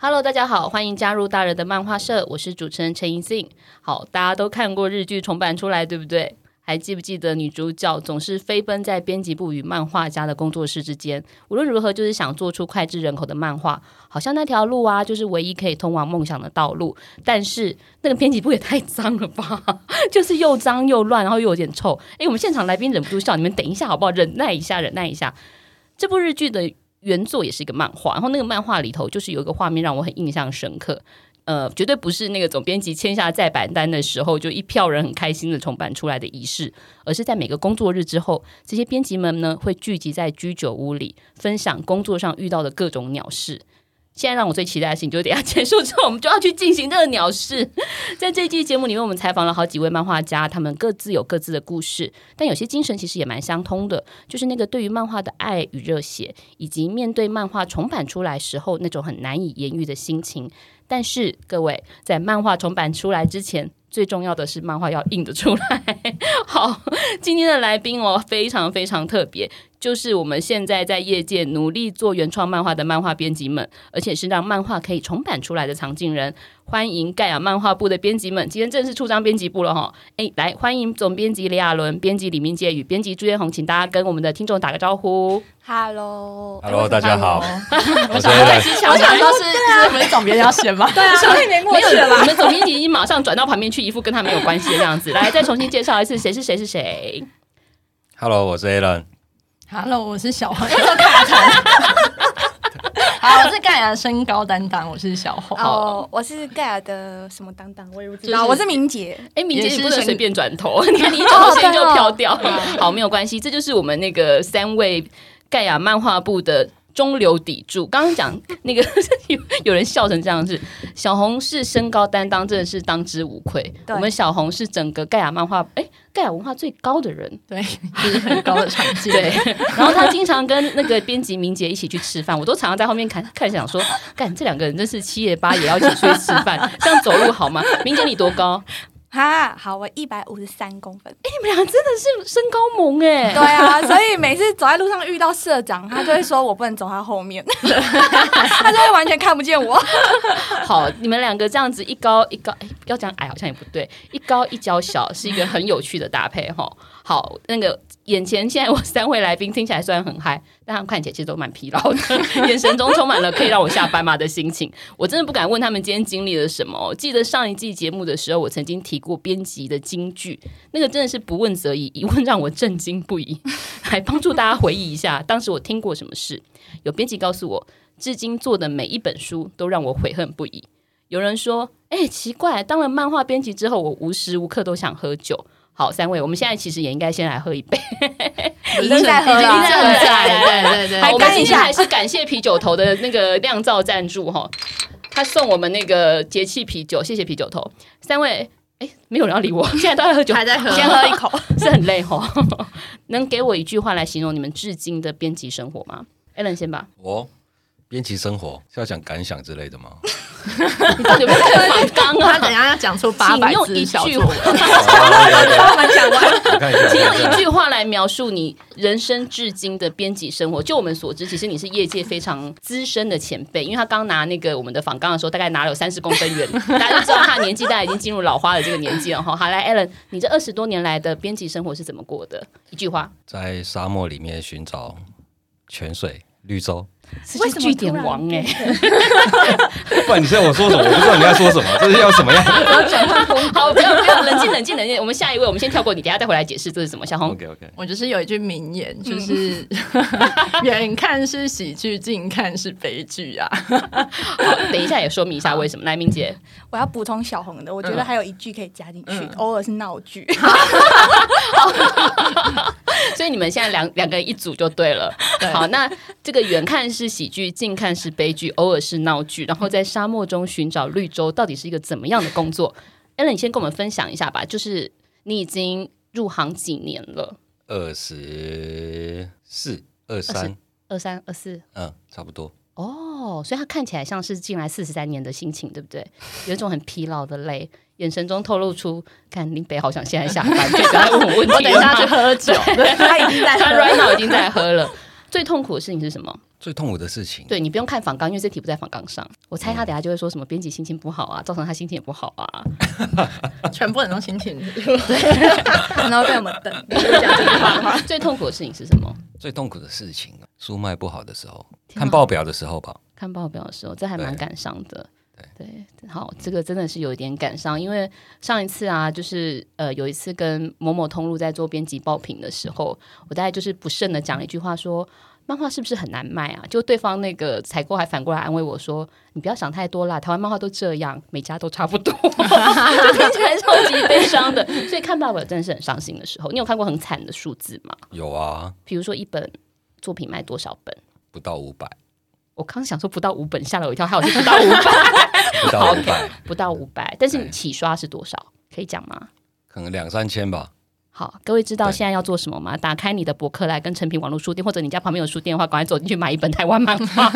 Hello，大家好，欢迎加入大人的漫画社，我是主持人陈怡信。好，大家都看过日剧重版出来，对不对？还记不记得女主角总是飞奔在编辑部与漫画家的工作室之间，无论如何就是想做出脍炙人口的漫画，好像那条路啊就是唯一可以通往梦想的道路。但是那个编辑部也太脏了吧，就是又脏又乱，然后又有点臭。诶，我们现场来宾忍不住笑，你们等一下好不好？忍耐一下，忍耐一下。这部日剧的。原作也是一个漫画，然后那个漫画里头就是有一个画面让我很印象深刻，呃，绝对不是那个总编辑签下再版单的时候就一票人很开心的重版出来的仪式，而是在每个工作日之后，这些编辑们呢会聚集在居酒屋里，分享工作上遇到的各种鸟事。现在让我最期待的事情，就是等下结束之后，我们就要去进行这个鸟事。在这一季节目里面，我们采访了好几位漫画家，他们各自有各自的故事，但有些精神其实也蛮相通的，就是那个对于漫画的爱与热血，以及面对漫画重版出来时候那种很难以言喻的心情。但是各位，在漫画重版出来之前，最重要的是漫画要印得出来。好，今天的来宾哦，非常非常特别。就是我们现在在业界努力做原创漫画的漫画编辑们，而且是让漫画可以重版出来的藏镜人。欢迎盖亚漫画部的编辑们，今天正式出张编辑部了哈！哎，来欢迎总编辑李亚伦、编辑李明杰与编辑朱嫣红，请大家跟我们的听众打个招呼。Hello，Hello，大家好。我想说是，我想说是，是我们总编要选吗？对啊，所以没默契了吧？我们总编辑已经马上转到旁边去，一副跟他没有关系的样子。来，再重新介绍一次，谁是谁是谁？Hello，我是 Alan。Hello，我是小黄。又说卡痰。好，我是盖亚身高担当，我是小红。哦，我是盖亚的什么担当？我也不知道。我是明姐。哎，明姐你不能随便转头，你看你一转头先就飘掉。好，没有关系，这就是我们那个三位盖亚漫画部的。中流砥柱，刚刚讲那个 有有人笑成这样子，小红是身高担当，真的是当之无愧。我们小红是整个盖亚漫画，哎，盖亚文化最高的人，对，就是很高的成绩。对，然后他经常跟那个编辑明杰一起去吃饭，我都常常在后面看看，想说，干这两个人真是七爷八爷要一起出去吃饭，这样走路好吗？明杰你多高？哈，好，我一百五十三公分。哎，你们俩真的是身高萌哎。对啊，所以每次走在路上遇到社长，他就会说我不能走他后面，他就会完全看不见我。好，你们两个这样子一高一高，哎，要讲矮好像也不对，一高一娇小是一个很有趣的搭配哈。好，那个。眼前现在我三位来宾听起来虽然很嗨，但他们看起来其实都蛮疲劳的，眼神中充满了可以让我下班吗的心情。我真的不敢问他们今天经历了什么。记得上一季节目的时候，我曾经提过编辑的金句，那个真的是不问则已，一问让我震惊不已。来帮助大家回忆一下，当时我听过什么事？有编辑告诉我，至今做的每一本书都让我悔恨不已。有人说，哎、奇怪，当了漫画编辑之后，我无时无刻都想喝酒。好，三位，我们现在其实也应该先来喝一杯。已经在喝了，正在，对对对。我们今天还是感谢啤酒头的那个酿造赞助哈，他送我们那个节气啤酒，谢谢啤酒头。三位，哎，没有人要理我，现在都在喝酒，还在喝，先喝一口，是很累哈。能给我一句话来形容你们至今的编辑生活吗？Alan 先吧。我编辑生活是要讲感想之类的吗？你到底有没有看访纲啊？他等下要讲出八百字小作文，我们讲完。请用一句话来描述你人生至今的编辑生活。就我们所知，其实你是业界非常资深的前辈，因为他刚拿那个我们的访纲的时候，大概拿了有三十公分远，大家就知道他年纪大概已经进入老花的这个年纪了哈。好，来，Allen，你这二十多年来的编辑生活是怎么过的？一句话，在沙漠里面寻找泉水、绿洲。为什么句点王哎？不然你现在我说什么？我不知道你在说什么，这是要什么样？好，不要不要，冷静冷静冷静。我们下一位，我们先跳过你，等下再回来解释这是什么。小红，OK OK。我就是有一句名言，就是 远看是喜剧，近看是悲剧啊。好，等一下也说明一下为什么。来，明姐，我要补充小红的，我觉得还有一句可以加进去，偶尔是闹剧。所以你们现在两两个人一组就对了。好，那这个远看是。喜剧，近看是悲剧，偶尔是闹剧，然后在沙漠中寻找绿洲，到底是一个怎么样的工作？Allen，你先跟我们分享一下吧。就是你已经入行几年了？二十四、二三、二三、二四，嗯，差不多。哦，所以他看起来像是进来四十三年的心情，对不对？有一种很疲劳的累，眼神中透露出，看林北好想现在下班，可以不要问我问题。我等一下去喝酒，他已经在，他 right now 已经在喝了。最痛苦的事情是什么？最痛苦的事情，对，你不用看访纲，因为这题不在访纲上。我猜他等下就会说什么编辑心情不好啊，造成他心情也不好啊，全部人都心情对，然后被我们等讲这句话？最痛苦的事情是什么？最痛苦的事情，书卖不好的时候，看报表的时候吧。看报表的时候，这还蛮感伤的。对，对，好，这个真的是有一点感伤，因为上一次啊，就是呃，有一次跟某某通路在做编辑爆品的时候，我大概就是不慎的讲了一句话说，说漫画是不是很难卖啊？就对方那个采购还反过来安慰我说，你不要想太多啦，台湾漫画都这样，每家都差不多，就听起来超级悲伤的。所以看爸爸真的是很伤心的时候。你有看过很惨的数字吗？有啊，比如说一本作品卖多少本？不到五百。我刚想说不到五本，吓了我一跳，还有是不到五百，不到五百，不到五百。但是你起刷是多少？可以讲吗？可能两三千吧。好，各位知道现在要做什么吗？打开你的博客来，跟诚品网络书店，或者你家旁边有书店的话，赶快走进去买一本台湾漫画。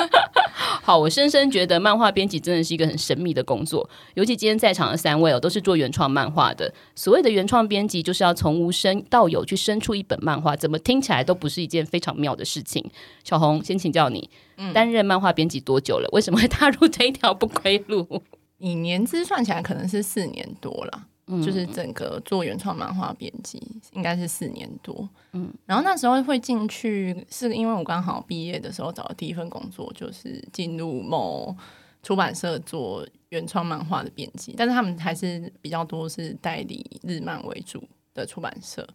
好，我深深觉得漫画编辑真的是一个很神秘的工作，尤其今天在场的三位哦，都是做原创漫画的。所谓的原创编辑，就是要从无生到有去生出一本漫画，怎么听起来都不是一件非常妙的事情。小红，先请教你，担任漫画编辑多久了？为什么会踏入这一条不归路？以年资算起来，可能是四年多了。就是整个做原创漫画编辑，应该是四年多。嗯，然后那时候会进去，是因为我刚好毕业的时候找的第一份工作，就是进入某出版社做原创漫画的编辑。但是他们还是比较多是代理日漫为主的出版社。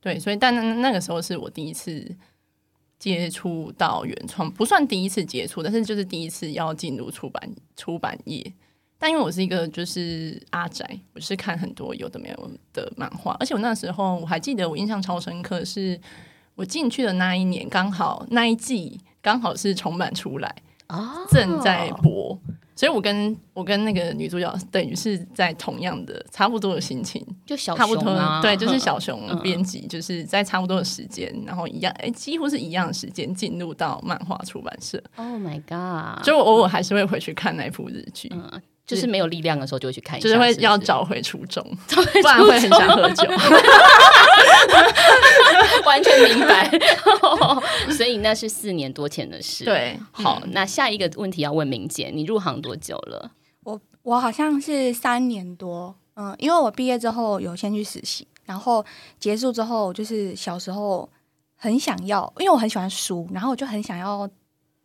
对，所以但那那个时候是我第一次接触到原创，不算第一次接触，但是就是第一次要进入出版出版业。但因为我是一个就是阿宅，我是看很多有的没有的漫画，而且我那时候我还记得我印象超深刻，是我进去的那一年刚好那一季刚好是重版出来啊，正在播，所以我跟我跟那个女主角等于是在同样的差不多的心情，就小差不多对，就是 小熊编辑就是在差不多的时间，然后一样哎，几乎是一样的时间进入到漫画出版社。Oh my god！就我偶尔还是会回去看那部日剧。嗯就是没有力量的时候，就会去看一下，就是会要找回初衷，不然会很想喝酒。完全明白，所以那是四年多前的事。对，好，那下一个问题要问明姐，你入行多久了？我我好像是三年多，嗯，因为我毕业之后有先去实习，然后结束之后，就是小时候很想要，因为我很喜欢书，然后我就很想要。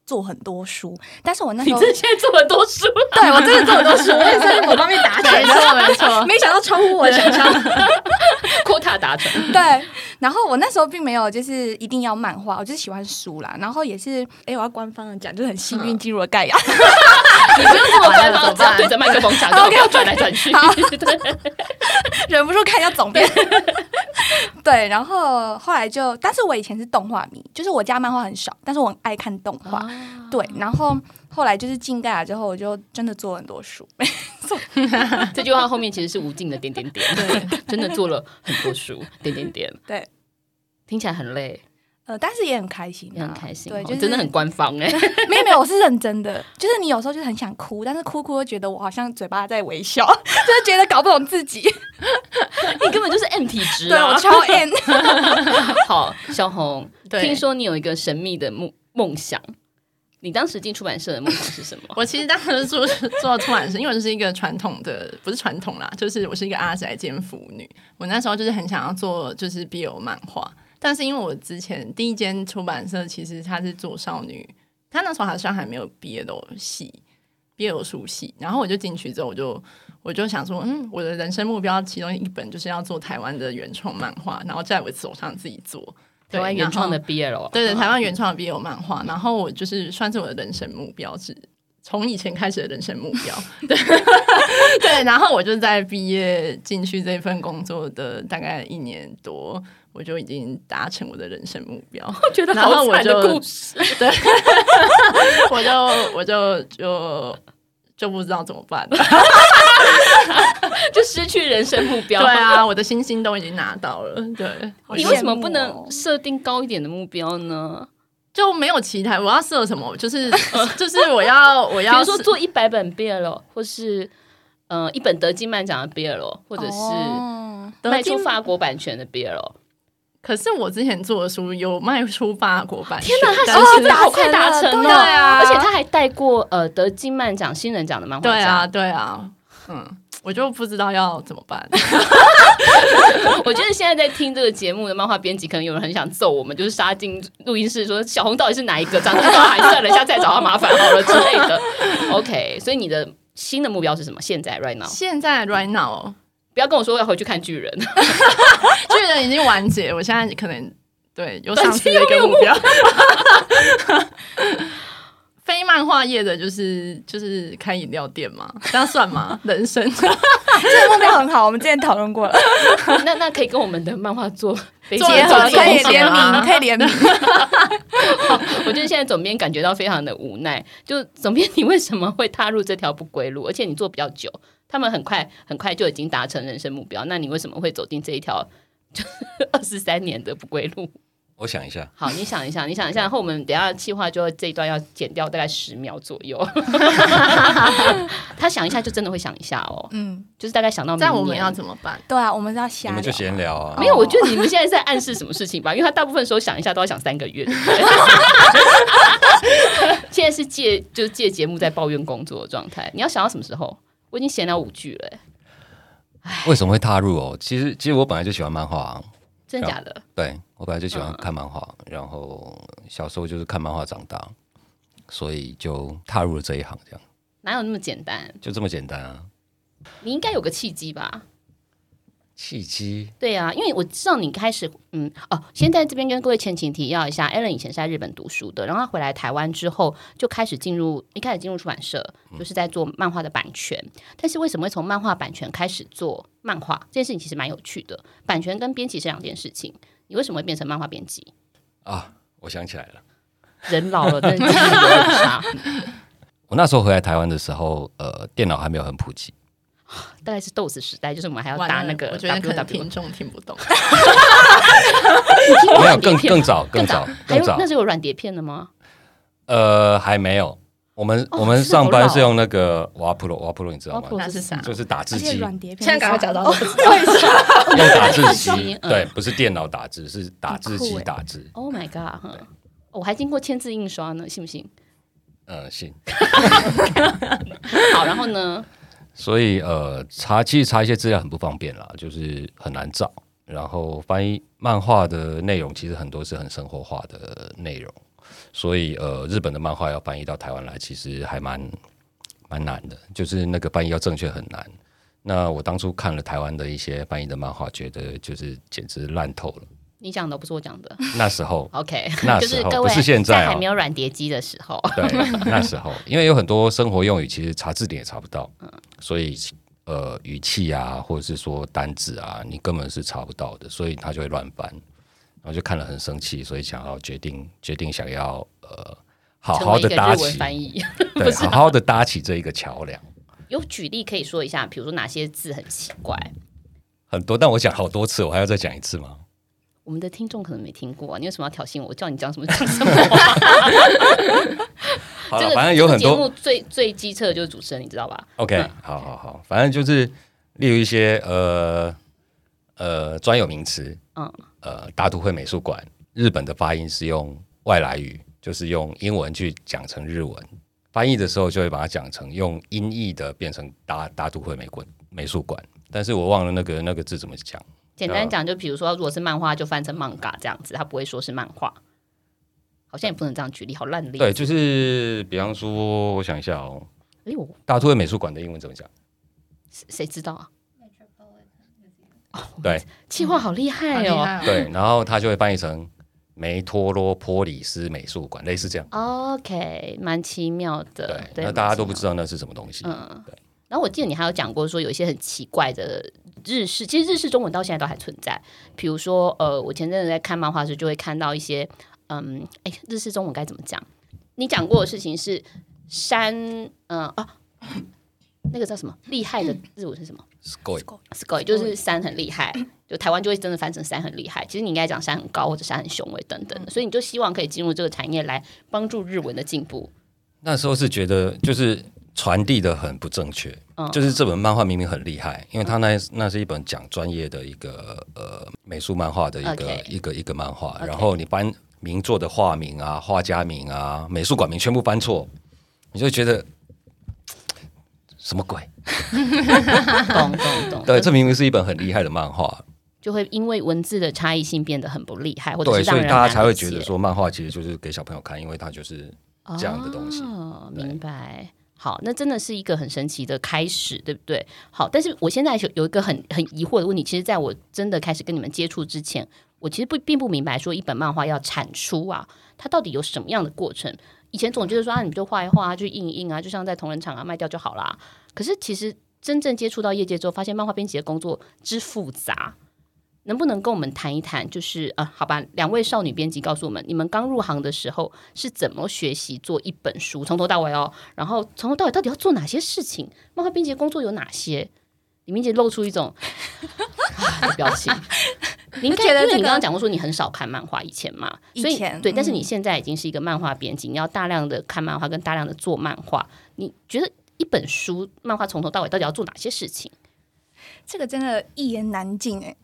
做很多书，但是我那时候你之前做很多书，对我真的做很多书，我也在某方面达成，没错没错，没想到超乎我想象，扩大 达成。对，然后我那时候并没有就是一定要漫画，我就是喜欢书啦。然后也是，哎，我要官方的讲，就是很幸运进入了盖亚。你不用这么官方，只要对着麦克风讲，然后要转来转去，忍不住看一下总编。对，然后后来就，但是我以前是动画迷，就是我家漫画很少，但是我很爱看动画。啊、对，然后后来就是进盖亚之后，我就真的做了很多书。这句话后面其实是无尽的点点点。对，真的做了很多书，点点点。对，听起来很累。呃，但是也很开心，也很开心，对，就是真的很官方哎。没有没有，我是认真的，就是你有时候就是很想哭，但是哭哭又觉得我好像嘴巴在微笑，就是觉得搞不懂自己。你根本就是 M 体质啊，对，我超 M。好，小红，听说你有一个神秘的梦梦想，你当时进出版社的梦想是什么？我其实当时做做出版社，因为我是一个传统的，不是传统啦，就是我是一个阿宅兼腐女。我那时候就是很想要做，就是 BL 漫画。但是因为我之前第一间出版社其实他是做少女，他那时候好像还没有 BL 系，BL 书系，然后我就进去之后，我就我就想说，嗯，我的人生目标其中一本就是要做台湾的原创漫画，然后在我手上自己做。台湾原创的 BL，对对，台湾原创的 BL 漫画，然后我就是算是我的人生目标之从以前开始的人生目标。对对，然后我就在毕业进去这份工作的大概一年多，我就已经达成我的人生目标。我觉得好惨的故事。对，我就我就就就不知道怎么办了，就失去人生目标。对啊，我的星星都已经拿到了。对，你为什么不能设定高一点的目标呢？就没有期待，我要设什么？就是就是我要我要，比如说做一百本 BL，或是嗯、呃、一本德基漫奖的 BL，或者是卖出法国版权的 BL。可是我之前做的书有卖出法国版权，天哪，他现在好快达成了，对啊！而且他还带过呃得金漫奖新人奖的漫画家，对啊，对啊，嗯。我就不知道要怎么办。我觉得现在在听这个节目的漫画编辑，可能有人很想揍我们，就是杀进录音室说小红到底是哪一个？长得好还算了一下，再找他麻烦好了之类的。OK，所以你的新的目标是什么？现在 right now？现在 right now，不要跟我说要回去看巨人，巨人已经完结，我现在可能对有上次的一个目标。非漫画业的，就是就是开饮料店嘛，这样算吗？人生 这个目标很好，我们之前讨论过了。那那可以跟我们的漫画做结合，可以联名，可以联名。我觉得现在总编感觉到非常的无奈。就总编，你为什么会踏入这条不归路？而且你做比较久，他们很快很快就已经达成人生目标，那你为什么会走进这一条就二十三年的不归路？我想一下，好，你想一下，你想一下，然后我们等下计划就这一段要剪掉大概十秒左右。他想一下，就真的会想一下哦。嗯，就是大概想到那我们要怎么办？对啊，我们要想。你们就闲聊啊。没有，我觉得你们现在在暗示什么事情吧？因为他大部分时候想一下都要想三个月。现在是借就是借节目在抱怨工作的状态。你要想到什么时候？我已经闲聊五句了。为什么会踏入哦？其实其实我本来就喜欢漫画啊。真的假的？对，我本来就喜欢看漫画，嗯、然后小时候就是看漫画长大，所以就踏入了这一行。这样哪有那么简单？就这么简单啊！你应该有个契机吧？契机？对啊，因为我知道你开始，嗯，哦，先在这边跟各位前情提要一下，Allen 以前是在日本读书的，然后他回来台湾之后就开始进入，一开始进入出版社，就是在做漫画的版权。嗯、但是为什么会从漫画版权开始做漫画？这件事情其实蛮有趣的。版权跟编辑是两件事情，你为什么会变成漫画编辑？啊，我想起来了，人老了，真的记忆力很差。我那时候回来台湾的时候，呃，电脑还没有很普及。大概是豆子时代，就是我们还要打那个 W 听众听不懂，没有更更早更早更早，那是有软碟片的吗？呃，还没有。我们我们上班是用那个瓦普罗，瓦普罗你知道吗？那是啥？就是打字机。软碟片。现在赶快找到。用打字机，对，不是电脑打字，是打字机打字。Oh my god！我还经过签字印刷呢，信不信？嗯，信。好，然后呢？所以呃，查其实查一些资料很不方便啦，就是很难找。然后翻译漫画的内容，其实很多是很生活化的内容。所以呃，日本的漫画要翻译到台湾来，其实还蛮蛮难的，就是那个翻译要正确很难。那我当初看了台湾的一些翻译的漫画，觉得就是简直烂透了。你讲的不是我讲的。那时候，OK，那时候不是现在，还没有软碟机的时候。对，那时候，因为有很多生活用语，其实查字典也查不到，所以呃，语气啊，或者是说单字啊，你根本是查不到的，所以他就会乱翻，然后就看了很生气，所以想要决定决定想要呃，好好的搭起翻译，对，好好的搭起这一个桥梁。有举例可以说一下，比如说哪些字很奇怪？很多，但我讲好多次，我还要再讲一次吗？我们的听众可能没听过，你为什么要挑衅我？我叫你讲什么讲什么。好了，反正有很多节目最最机车的就是主持人，你知道吧？OK，、嗯、好好好，反正就是例如一些呃呃专有名词，嗯呃大都会美术馆，日本的发音是用外来语，就是用英文去讲成日文，翻译的时候就会把它讲成用音译的变成大大都会美馆美术馆，但是我忘了那个那个字怎么讲。简单讲，就比如说，如果是漫画，就翻成 manga 这样子，他不会说是漫画。好像也不能这样举例，好烂的例子。对，就是比方说，我想一下哦。哎呦，大都会美术馆的英文怎么讲？谁知道啊？对，气化好厉害哦。对，然后他就会翻译成梅托罗波里斯美术馆，类似这样。OK，蛮奇妙的。对，对那大家都不知道那是什么东西。嗯，对。然后我记得你还有讲过说有一些很奇怪的日式，其实日式中文到现在都还存在。比如说，呃，我前阵子在看漫画时就会看到一些，嗯，哎，日式中文该怎么讲？你讲过的事情是山，嗯啊。那个叫什么？厉害的日文是什么？sky，sky 就是山很厉害，就台湾就会真的翻成山很厉害。其实你应该讲山很高或者山很雄伟等等的，所以你就希望可以进入这个产业来帮助日文的进步。那时候是觉得就是传递的很不正确，嗯、就是这本漫画明明很厉害，因为它那那是一本讲专业的一个呃美术漫画的一个.一个一个漫画然后你搬名作的画名啊、画家名啊、美术馆名全部搬错，你就觉得。什么鬼？懂懂懂。对，这明明是一本很厉害的漫画，就会因为文字的差异性变得很不厉害，或者是对，所以大家才会觉得说漫画其实就是给小朋友看，因为它就是这样的东西。哦，明白。好，那真的是一个很神奇的开始，对不对？好，但是我现在有有一个很很疑惑的问题，其实在我真的开始跟你们接触之前，我其实不并不明白说一本漫画要产出啊，它到底有什么样的过程？以前总觉得说啊，你就画一画，啊就印一印啊，就像在同人场啊卖掉就好啦。可是其实真正接触到业界之后，发现漫画编辑的工作之复杂。能不能跟我们谈一谈？就是啊，好吧，两位少女编辑告诉我们，你们刚入行的时候是怎么学习做一本书，从头到尾哦。然后从头到尾到底要做哪些事情？漫画编辑的工作有哪些？李明杰露出一种 表情。你应该觉得，因为你刚刚讲过说你很少看漫画，以前嘛，所以对，但是你现在已经是一个漫画编辑，你要大量的看漫画，跟大量的做漫画。你觉得一本书漫画从头到尾到底要做哪些事情？这个真的一言难尽哎。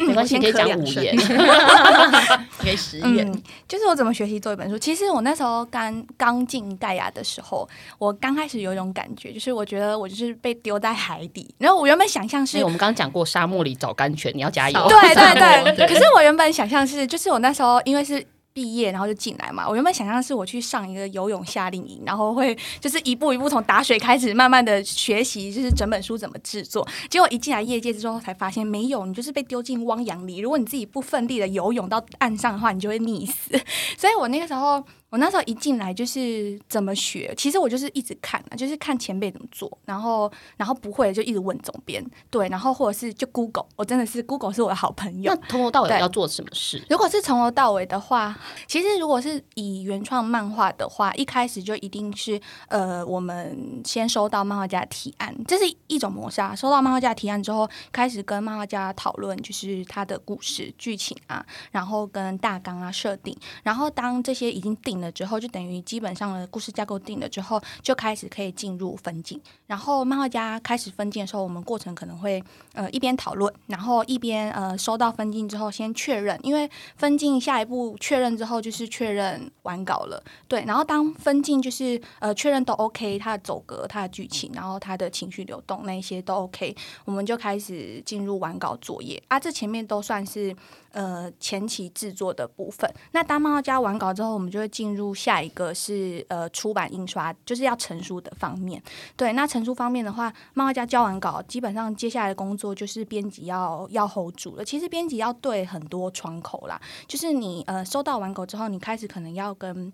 没关系，可以讲五言，可以十言。嗯，就是我怎么学习做一本书。其实我那时候刚刚进盖亚的时候，我刚开始有一种感觉，就是我觉得我就是被丢在海底。然后我原本想象是，我们刚刚讲过沙漠里找甘泉，你要加油。对对对，对 可是我原本想象是，就是我那时候因为是。毕业然后就进来嘛，我原本想象是我去上一个游泳夏令营，然后会就是一步一步从打水开始，慢慢的学习，就是整本书怎么制作。结果一进来业界之后，才发现没有，你就是被丢进汪洋里。如果你自己不奋力的游泳到岸上的话，你就会溺死。所以我那个时候。我那时候一进来就是怎么学，其实我就是一直看，就是看前辈怎么做，然后然后不会就一直问总编，对，然后或者是就 Google，我真的是 Google 是我的好朋友。那从头到尾要做什么事？如果是从头到尾的话，其实如果是以原创漫画的话，一开始就一定是呃，我们先收到漫画家的提案，这是一种模式啊。收到漫画家的提案之后，开始跟漫画家讨论，就是他的故事剧情啊，然后跟大纲啊设定，然后当这些已经定。之后，就等于基本上的故事架构定了之后，就开始可以进入分镜。然后漫画家开始分镜的时候，我们过程可能会呃一边讨论，然后一边呃收到分镜之后先确认，因为分镜下一步确认之后就是确认完稿了。对，然后当分镜就是呃确认都 OK，它的走格、它的剧情，然后它的情绪流动那些都 OK，我们就开始进入完稿作业啊。这前面都算是。呃，前期制作的部分，那当漫画家完稿之后，我们就会进入下一个是呃出版印刷，就是要成书的方面。对，那成书方面的话，漫画家交完稿，基本上接下来的工作就是编辑要要 hold 住了。其实编辑要对很多窗口啦，就是你呃收到完稿之后，你开始可能要跟。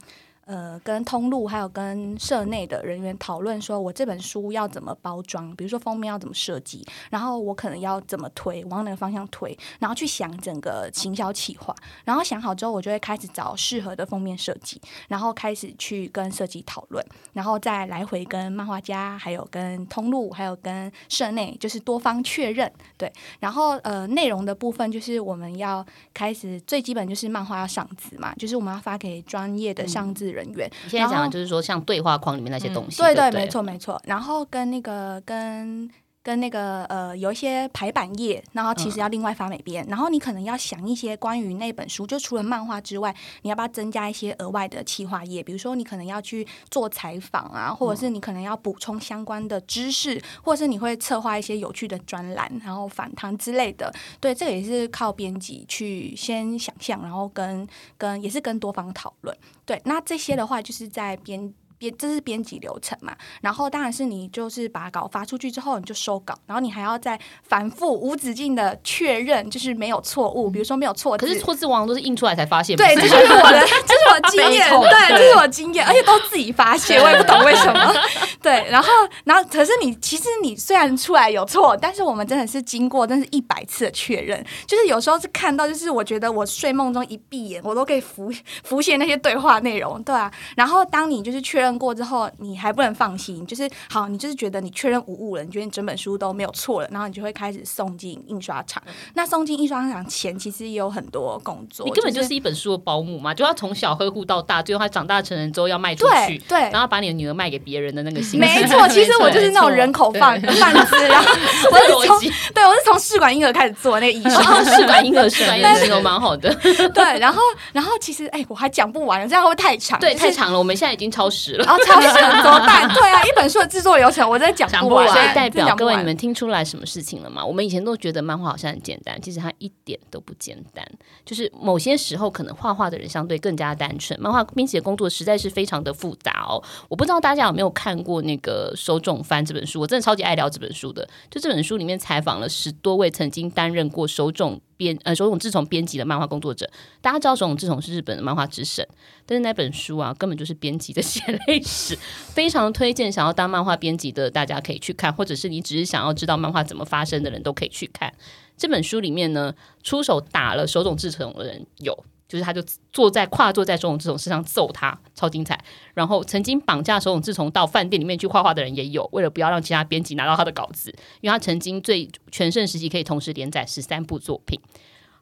呃，跟通路还有跟社内的人员讨论，说我这本书要怎么包装，比如说封面要怎么设计，然后我可能要怎么推，往哪个方向推，然后去想整个行销企划，然后想好之后，我就会开始找适合的封面设计，然后开始去跟设计讨论，然后再来回跟漫画家，还有跟通路，还有跟社内，就是多方确认，对，然后呃，内容的部分就是我们要开始最基本就是漫画要上字嘛，就是我们要发给专业的上字人。人员，你现在讲的就是说，像对话框里面那些东西，嗯、对对，对，没错没错。然后跟那个跟。跟那个呃，有一些排版页，然后其实要另外发美编，嗯、然后你可能要想一些关于那本书，就除了漫画之外，你要不要增加一些额外的企划页？比如说你可能要去做采访啊，或者是你可能要补充相关的知识，或者是你会策划一些有趣的专栏，然后访谈之类的。对，这个也是靠编辑去先想象，然后跟跟也是跟多方讨论。对，那这些的话就是在编。编这是编辑流程嘛，然后当然是你就是把稿发出去之后你就收稿，然后你还要再反复无止境的确认，就是没有错误，比如说没有错字，可是错字往往都是印出来才发现。对，这就是我的，这是我经验，对，这是我经验，而且都自己发现，我也不懂为什么。对，然后然后可是你其实你虽然出来有错，但是我们真的是经过，真是一百次的确认，就是有时候是看到，就是我觉得我睡梦中一闭眼，我都可以浮 浮现那些对话内容，对啊。然后当你就是确认。过之后，你还不能放心，就是好，你就是觉得你确认无误了，你觉得你整本书都没有错了，然后你就会开始送进印刷厂。嗯、那送进印刷厂前，其实也有很多工作。你根本就是一本书的保姆嘛，就要从小呵护到大，最后他长大成人之后要卖出去，对，对然后把你的女儿卖给别人的那个心。没错，其实 我就是那种人口贩 贩子，然后我是从对我是从试管婴儿开始做那个医生，试管婴儿 试管婴儿都蛮好的。对，然后然后其实哎，我还讲不完，这样会不会太长？对，太长了，我们现在已经超时了。然后超时。怎么办？对啊，一本书的制作流程，我在讲不完。所以代表各位，你们听出来什么事情了吗？我们以前都觉得漫画好像很简单，其实它一点都不简单。就是某些时候，可能画画的人相对更加单纯，漫画编辑的工作实在是非常的复杂哦。我不知道大家有没有看过那个手冢翻这本书，我真的超级爱聊这本书的。就这本书里面采访了十多位曾经担任过手塚。编呃，手冢治虫编辑的漫画工作者，大家知道手冢治虫是日本的漫画之神，但是那本书啊，根本就是编辑的血泪史，非常推荐想要当漫画编辑的大家可以去看，或者是你只是想要知道漫画怎么发生的人都可以去看这本书里面呢，出手打了手冢治虫的人有。就是他，就坐在跨坐在手冢治虫身上揍他，超精彩。然后曾经绑架手冢治虫到饭店里面去画画的人也有，为了不要让其他编辑拿到他的稿子，因为他曾经最全盛时期可以同时连载十三部作品。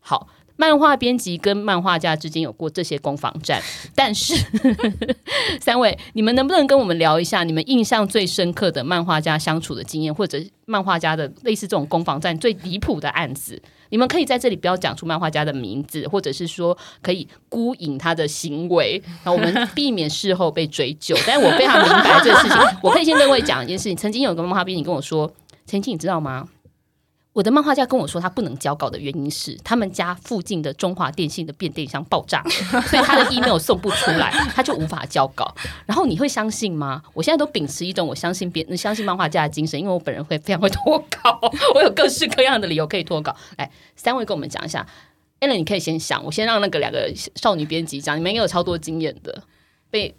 好。漫画编辑跟漫画家之间有过这些攻防战，但是 三位，你们能不能跟我们聊一下你们印象最深刻的漫画家相处的经验，或者漫画家的类似这种攻防战最离谱的案子？你们可以在这里不要讲出漫画家的名字，或者是说可以孤影他的行为，然后我们避免事后被追究。但我非常明白这个事情，我可以先跟各位讲一件事情：曾经有个漫画编辑跟我说，曾经，你知道吗？我的漫画家跟我说，他不能交稿的原因是他们家附近的中华电信的变电箱爆炸，所以他的 email 送不出来，他就无法交稿。然后你会相信吗？我现在都秉持一种我相信别相信漫画家的精神，因为我本人会非常会拖稿，我有各式各样的理由可以拖稿。来，三位跟我们讲一下，Ellen，你可以先想，我先让那个两个少女编辑讲，你们应该有超多经验的，被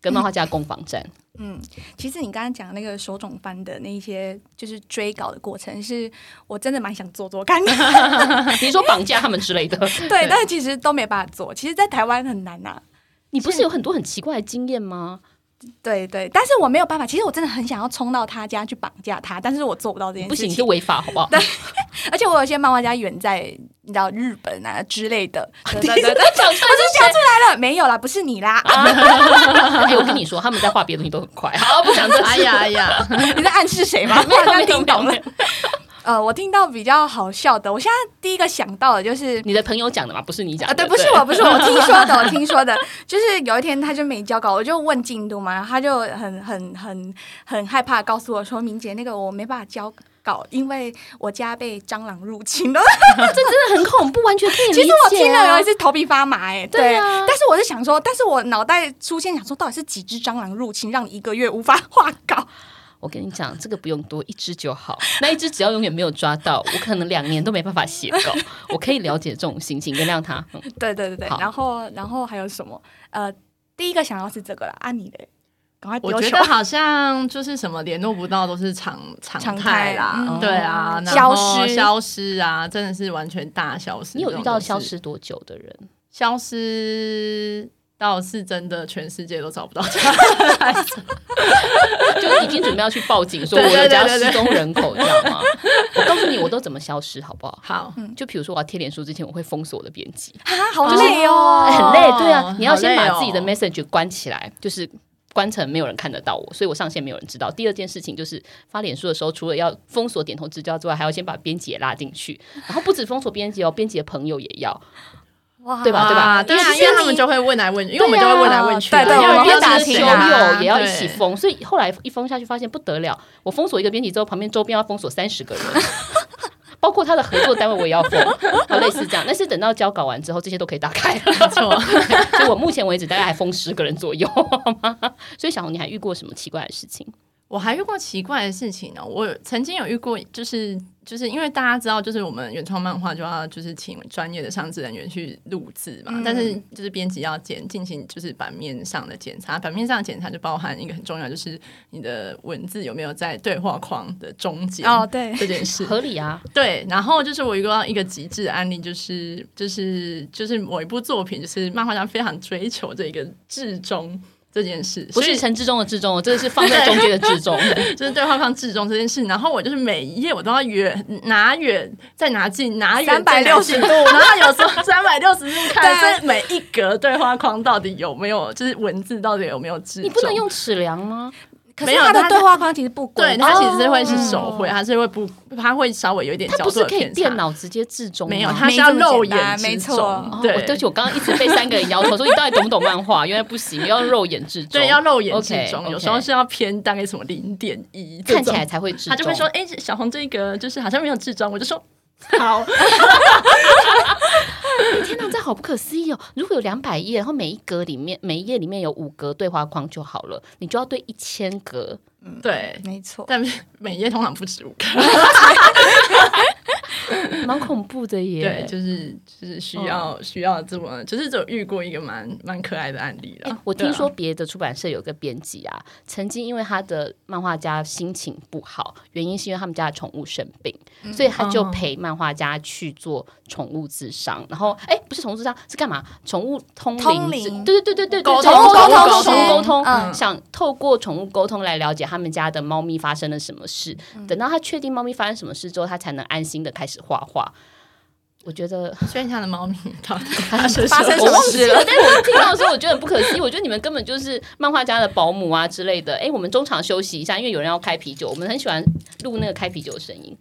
跟漫画家攻防战。嗯，其实你刚刚讲那个手冢翻的那一些，就是追稿的过程，是我真的蛮想做做看的。你说绑架他们之类的，对，但是其实都没办法做。其实，在台湾很难呐、啊。你不是有很多很奇怪的经验吗？对对，但是我没有办法。其实我真的很想要冲到他家去绑架他，但是我做不到这件事情，不行，就违法，好不好？对，而且我有些漫画家远在你知道日本啊之类的，对对对，我就讲出来了，没有啦，不是你啦。哎，我跟你说，他们在画别的东西都很快。好，不想这。哎呀哎呀，你在暗示谁吗？没有，听懂了。呃，我听到比较好笑的，我现在第一个想到的就是你的朋友讲的嘛，不是你讲的。啊，对，不是我，不是 我听说的，我听说的，就是有一天他就没交稿，我就问进度嘛，他就很很很很害怕，告诉我说：“明姐，那个我没办法交稿，因为我家被蟑螂入侵了。”这真的很恐怖，完全可以理解。其实我听了有一次头皮发麻，哎，对啊。但是我是想说，但是我脑袋出现想说，到底是几只蟑螂入侵，让你一个月无法画稿？我跟你讲，这个不用多，一只就好。那一只只要永远没有抓到，我可能两年都没办法写稿。我可以了解这种心情，原谅他。嗯、对对对对。然后然后还有什么？呃，第一个想要是这个了。啊，你的，赶快。我觉得好像就是什么联络不到都是常常态啦。嗯、对啊，消失消失啊，真的是完全大消失。你有遇到消失多久的人？消失。到是真的，全世界都找不到他，就已经准备要去报警，说我的家失踪人口，知道吗？我告诉你，我都怎么消失，好不好？好，就比如说我要贴脸书之前，我会封锁我的编辑啊，好累哦，很累。对啊，你要先把自己的 message 关起来，就是关成没有人看得到我，所以我上线没有人知道。第二件事情就是发脸书的时候，除了要封锁点头之交之外，还要先把编辑也拉进去，然后不止封锁编辑哦，编辑的朋友也要。哇，对吧？对吧？对啊，因为他们就会问来问去，因为我们就会问来问去，对对，要边打球友也要一起封，所以后来一封下去，发现不得了。我封锁一个编辑之后，旁边周边要封锁三十个人，包括他的合作单位我也要封，好类似这样。但是等到交稿完之后，这些都可以打开了，没错。所以我目前为止大概还封十个人左右，好吗？所以小红，你还遇过什么奇怪的事情？我还遇过奇怪的事情呢。我曾经有遇过，就是就是因为大家知道，就是我们原创漫画就要就是请专业的上字人员去录制嘛，嗯、但是就是编辑要检进行就是版面上的检查，版面上的检查就包含一个很重要，就是你的文字有没有在对话框的中间哦，对这件事 合理啊，对。然后就是我遇到一个极致的案例，就是就是就是某一部作品，就是漫画家非常追求这个至中。这件事不是陈志忠的志忠，这个是放在中间的志忠，就是对话框志忠这件事。然后我就是每一页我都要远拿远再拿近，拿远三百六十度，然后有时候 三百六十度看这每一格对话框到底有没有，就是文字到底有没有志忠。你不能用尺量吗？可是他的对话框其实不规，对，它其实是会是手绘，它是会不，它会稍微有一点角度的偏差。电脑直接制中，没有，它是要肉眼置中。对，对不起，我刚刚一直被三个人摇头说，你到底懂不懂漫画？原来不行，要肉眼制中。对，要肉眼置中，有时候是要偏大概什么零点一，看起来才会置中。他就会说，哎，小红这个就是好像没有制中，我就说。好，天哪，这好不可思议哦！如果有两百页，然后每一格里面每一页里面有五格对话框就好了，你就要对一千格。嗯，对，没错。但每页通常不止五格。蛮恐怖的耶，对，就是就是需要、哦、需要这么，就是有遇过一个蛮蛮可爱的案例了、欸。我听说别的出版社有个编辑啊，啊曾经因为他的漫画家心情不好，原因是因为他们家的宠物生病，嗯、所以他就陪漫画家去做宠物智商。然后，哎、欸，不是宠物智商，是干嘛？宠物通灵？通灵？对对对对对，沟通沟通沟通沟通，嗯、想透过宠物沟通来了解他们家的猫咪发生了什么事。嗯、等到他确定猫咪发生什么事之后，他才能安心的开始画画。我觉得，虽然他的猫咪 到底发生什么事了？但是我听到的时候，我觉得很不可思议。我觉得你们根本就是漫画家的保姆啊之类的。哎，我们中场休息一下，因为有人要开啤酒，我们很喜欢录那个开啤酒的声音。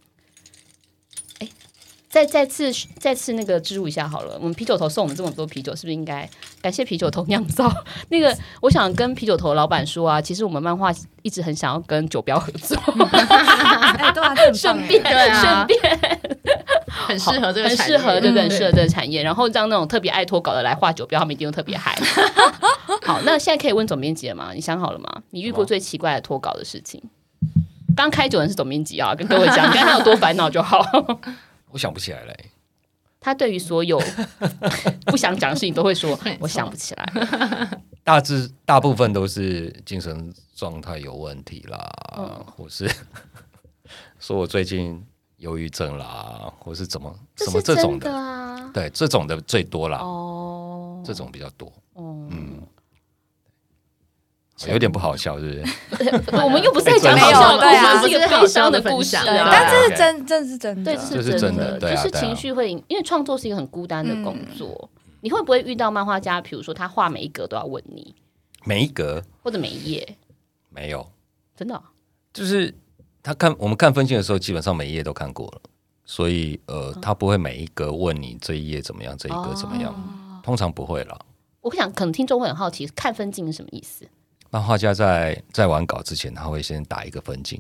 哎，再再次再次那个置入一下好了。我们啤酒头送我们这么多啤酒，是不是应该感谢啤酒头酿造？那个，我想跟啤酒头老板说啊，其实我们漫画一直很想要跟酒标合作。哎，对啊，顺便顺便。很适合这个，很适合对不对？很适合这个产业。然后让那种特别爱脱稿的来画酒标，他们一定都特别嗨。好，那现在可以问总编辑了吗？你想好了吗？你遇过最奇怪的脱稿的事情？刚开酒人是总编辑啊，跟各位讲，你看他有多烦恼就好。我想不起来嘞。他对于所有 不想讲的事情都会说，我想不起来。大致大部分都是精神状态有问题啦，或是说我最近。忧郁症啦，或是怎么什么这种的，啊、对，这种的最多啦。哦，这种比较多。有点不好笑，是不是？我们又不是在讲好笑的故事，是一个悲伤的故事。但这是真，这是真的，对，这是真的，就是情绪会，因为创作是一个很孤单的工作。你会不会遇到漫画家？比如说，他画每一格都要问你，每一格或者每一页？没有，真的，就是。他看我们看分镜的时候，基本上每一页都看过了，所以呃，他不会每一格问你这一页怎么样，这一格怎么样，通常不会了。我想可能听众会很好奇，看分镜是什么意思？漫画家在在完稿之前，他会先打一个分镜。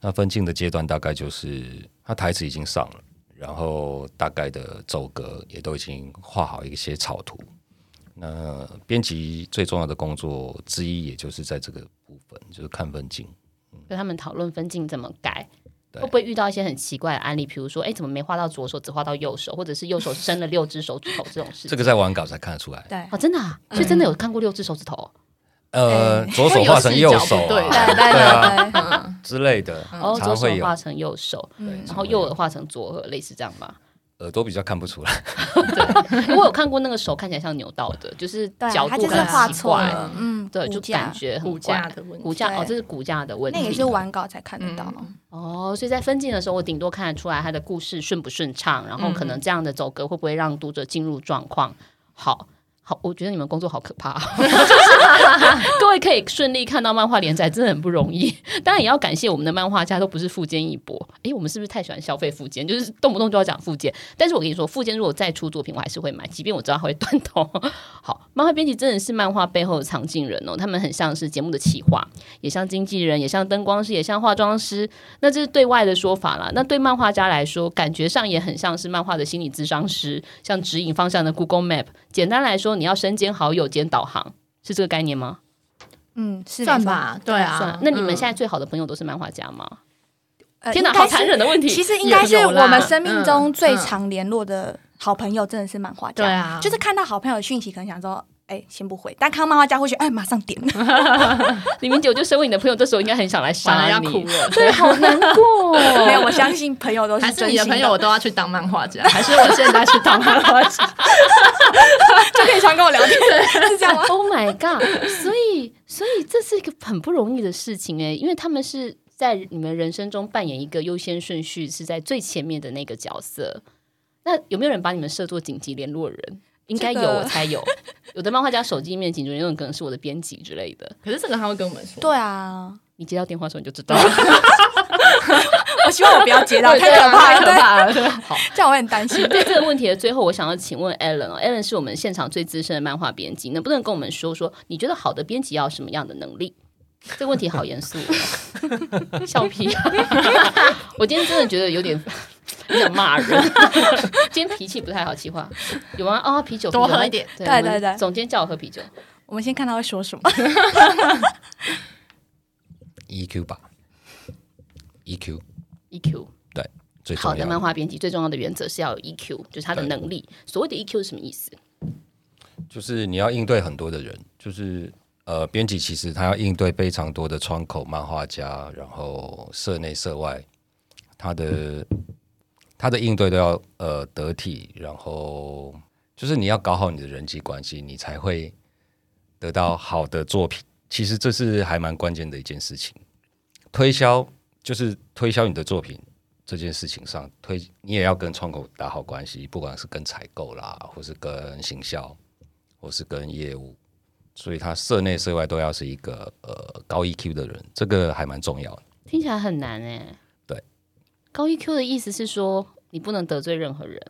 那分镜的阶段大概就是他台词已经上了，然后大概的走格也都已经画好一些草图。那编辑最重要的工作之一，也就是在这个部分，就是看分镜。跟他们讨论分镜怎么改，会不会遇到一些很奇怪的案例？比如说，哎，怎么没画到左手，只画到右手，或者是右手伸了六只手指头这种事？这个在完稿才看得出来。对，哦，真的啊，就真的有看过六只手指头。呃，左手画成右手，对对啊之类的。然哦，左手画成右手，然后右耳画成左耳，类似这样吧。耳朵比较看不出来，对，我有看过那个手看起来像扭到的，就是角度很奇怪，嗯，对，就感觉很骨架的问题，骨架哦，这是骨架的问题，那也是完稿才看得到。哦，所以在分镜的时候，我顶多看得出来他的故事顺不顺畅，然后可能这样的走格会不会让读者进入状况，好。好，我觉得你们工作好可怕。各位可以顺利看到漫画连载，真的很不容易。当然也要感谢我们的漫画家，都不是富坚一博。诶，我们是不是太喜欢消费富坚？就是动不动就要讲富坚。但是我跟你说，富坚如果再出作品，我还是会买，即便我知道他会断头。好，漫画编辑真的是漫画背后的藏镜人哦，他们很像是节目的企划，也像经纪人，也像灯光师，也像化妆师。那这是对外的说法啦。那对漫画家来说，感觉上也很像是漫画的心理咨商师，像指引方向的 Google Map。简单来说，你要身兼好友兼导航，是这个概念吗？嗯，是算吧，对啊。算。那你们现在最好的朋友都是漫画家吗？呃、天哪，好残忍的问题。其实应该是我们生命中最常联络的好朋友，真的是漫画家。对啊，就是看到好朋友的讯息，可能想说。哎，先不回，但看到漫画家会去，哎，马上点。李明九就身为你的朋友，这时候应该很想来杀你，哭了，对，好难过。没有，我相信朋友都是真心的。还是你的朋友，我都要去当漫画家，还是我现在去当漫画家，就可以常跟我聊天，是这样吗？Oh my god！所以，所以这是一个很不容易的事情哎，因为他们是在你们人生中扮演一个优先顺序是在最前面的那个角色。那有没有人把你们设作紧急联络人？应该有，我才有。有的漫画家手机里面紧急联络可能是我的编辑之类的。可是这个他会跟我们说。对啊，你接到电话的时候你就知道了。我希望我不要接到，太可怕了，太可怕了。好，这样我很担心。对这个问题的最后，我想要请问 Ellen 哦，Ellen 是我们现场最资深的漫画编辑，能不能跟我们说说，你觉得好的编辑要什么样的能力？这个问题好严肃哦，笑屁！我今天真的觉得有点。你想骂人？今天脾气不太好，计划有吗？啊、哦，啤酒多喝一点。对对对对，总监叫我喝啤酒。我们先看他会说什么。EQ 吧，EQ，EQ，EQ 对，最好的漫画编辑最重要的原则是要有 EQ，就是他的能力。所谓的 EQ 是什么意思？就是你要应对很多的人，就是呃，编辑其实他要应对非常多的窗口漫画家，然后社内社外，他的。他的应对都要呃得体，然后就是你要搞好你的人际关系，你才会得到好的作品。其实这是还蛮关键的一件事情。推销就是推销你的作品这件事情上，推你也要跟窗口打好关系，不管是跟采购啦，或是跟行销，或是跟业务，所以他社内社外都要是一个呃高 EQ 的人，这个还蛮重要的。听起来很难哎。高 EQ 的意思是说，你不能得罪任何人，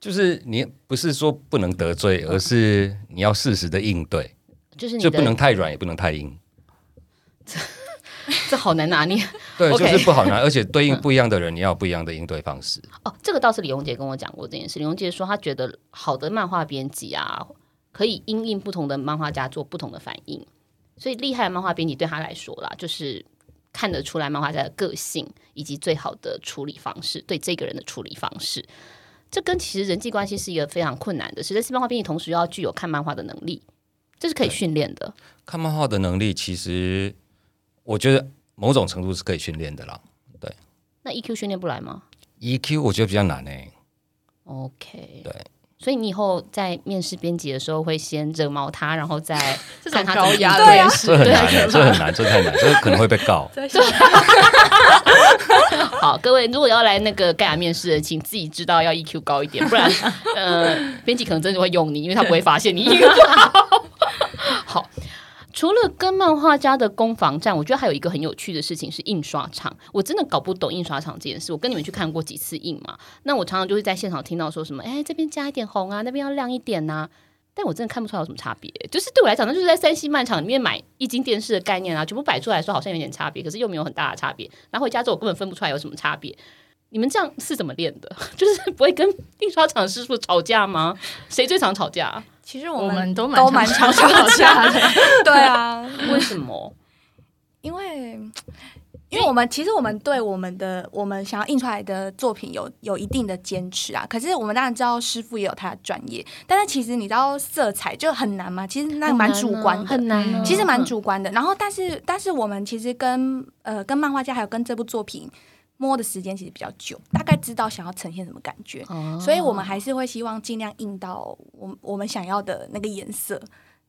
就是你不是说不能得罪，而是你要适时的应对，就是你就不能太软，也不能太硬。这 这好难拿捏，对，就是不好拿，而且对应不一样的人，你要有不一样的应对方式。哦，这个倒是李荣杰跟我讲过这件事。李荣杰说，他觉得好的漫画编辑啊，可以因应不同的漫画家做不同的反应，所以厉害的漫画编辑对他来说啦，就是。看得出来漫画家的个性以及最好的处理方式，对这个人的处理方式，这跟其实人际关系是一个非常困难的。实在是漫画编辑同时又要具有看漫画的能力，这是可以训练的。看漫画的能力，其实我觉得某种程度是可以训练的啦。对，那 EQ 训练不来吗？EQ 我觉得比较难诶、欸。OK，对。所以你以后在面试编辑的时候，会先惹毛他，然后再 看他高压的面试。这很难，这很难，这太难，这可能会被告。好，各位，如果要来那个盖亚面试的，请自己知道要 EQ 高一点，不然呃，编辑可能真的会用你，因为他不会发现你 EQ 不好。好。除了跟漫画家的攻防战，我觉得还有一个很有趣的事情是印刷厂。我真的搞不懂印刷厂这件事。我跟你们去看过几次印嘛，那我常常就会在现场听到说什么：“哎，这边加一点红啊，那边要亮一点呐、”但我真的看不出来有什么差别。就是对我来讲，那就是在三 C 漫场里面买液晶电视的概念啊，全部摆出来说好像有点差别，可是又没有很大的差别。然后回家之后我根本分不出来有什么差别。你们这样是怎么练的？就是不会跟印刷厂师傅吵架吗？谁最常吵架？其实我们，都都蛮常吵架的。对啊，为什么？因为，因为我们其实我们对我们的我们想要印出来的作品有有一定的坚持啊。可是我们当然知道师傅也有他的专业，但是其实你知道色彩就很难嘛。其实那蛮主观的，很难啊。其实蛮主观的。然后，但是但是我们其实跟呃跟漫画家还有跟这部作品。摸的时间其实比较久，大概知道想要呈现什么感觉，哦、所以我们还是会希望尽量印到我我们想要的那个颜色。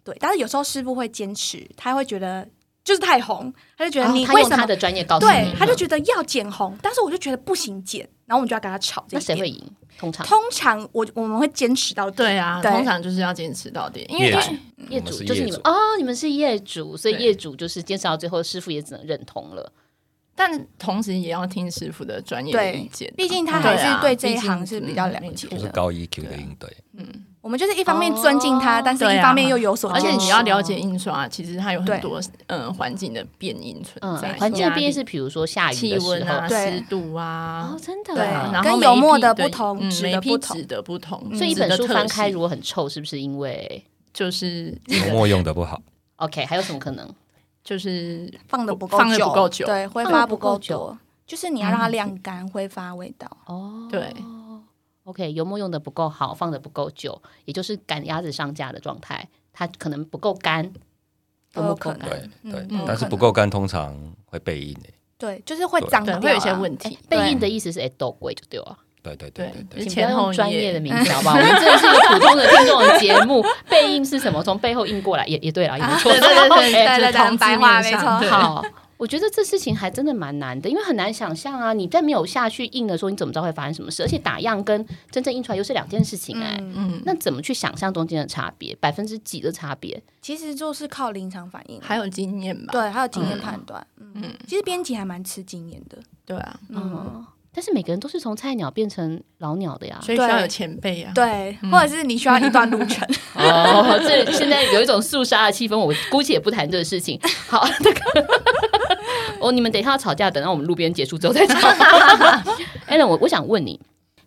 对，但是有时候师傅会坚持，他会觉得就是太红，他就觉得你为什么、哦、他他的专业告诉你，对，他就觉得要剪红，但是我就觉得不行剪，然后我们就要跟他吵。那谁会赢？通常通常我我们会坚持到底。对啊，对通常就是要坚持到底，因为业主，业主就是你们哦，你们是业主，所以业主就是坚持到最后，师傅也只能认同了。但同时也要听师傅的专业意见，毕竟他还是对这一行是比较了解的，就是高 EQ 的应对。嗯，我们就是一方面尊敬他，但是一方面又有所，而且你要了解印刷，其实它有很多嗯环境的变因存在。环境的变是比如说下雨气温啊、湿度啊，哦，真的，对，然后油墨的不同，每批纸的不同，所以一本书翻开如果很臭，是不是因为就是油墨用的不好？OK，还有什么可能？就是放的不够放的不够久，对，挥发不够久，就是你要让它晾干，挥发味道。哦，对，OK，油墨用的不够好，放的不够久，也就是赶鸭子上架的状态，它可能不够干，都有可能。对对，但是不够干通常会背印诶。对，就是会脏掉，会有一些问题。背印的意思是哎，都贵就对了。对对对对，请不要用专业的名 字好不好？我们这是一个普通的听众的节目。背印是什么？从背后印过来，也也对了，也没错。对对对对对，白话没错。好，我觉得这事情还真的蛮难的，因为很难想象啊！你在没有下去印的时候，你怎么知道会发生什么事？而且打样跟真正印出来又是两件事情哎。嗯，那怎么去想象中间的差别？百分之几的差别？其实就是靠临场反应，还有经验吧。对，还有经验判断。嗯，其实编辑还蛮吃经验的。对啊，嗯。但是每个人都是从菜鸟变成老鸟的呀，所以需要有前辈呀，对，或者是你需要一段路程。哦，这现在有一种肃杀的气氛，我姑且不谈这个事情。好，那个，哦，你们等一下要吵架，等到我们路边结束之后再吵。Allen，我我想问你，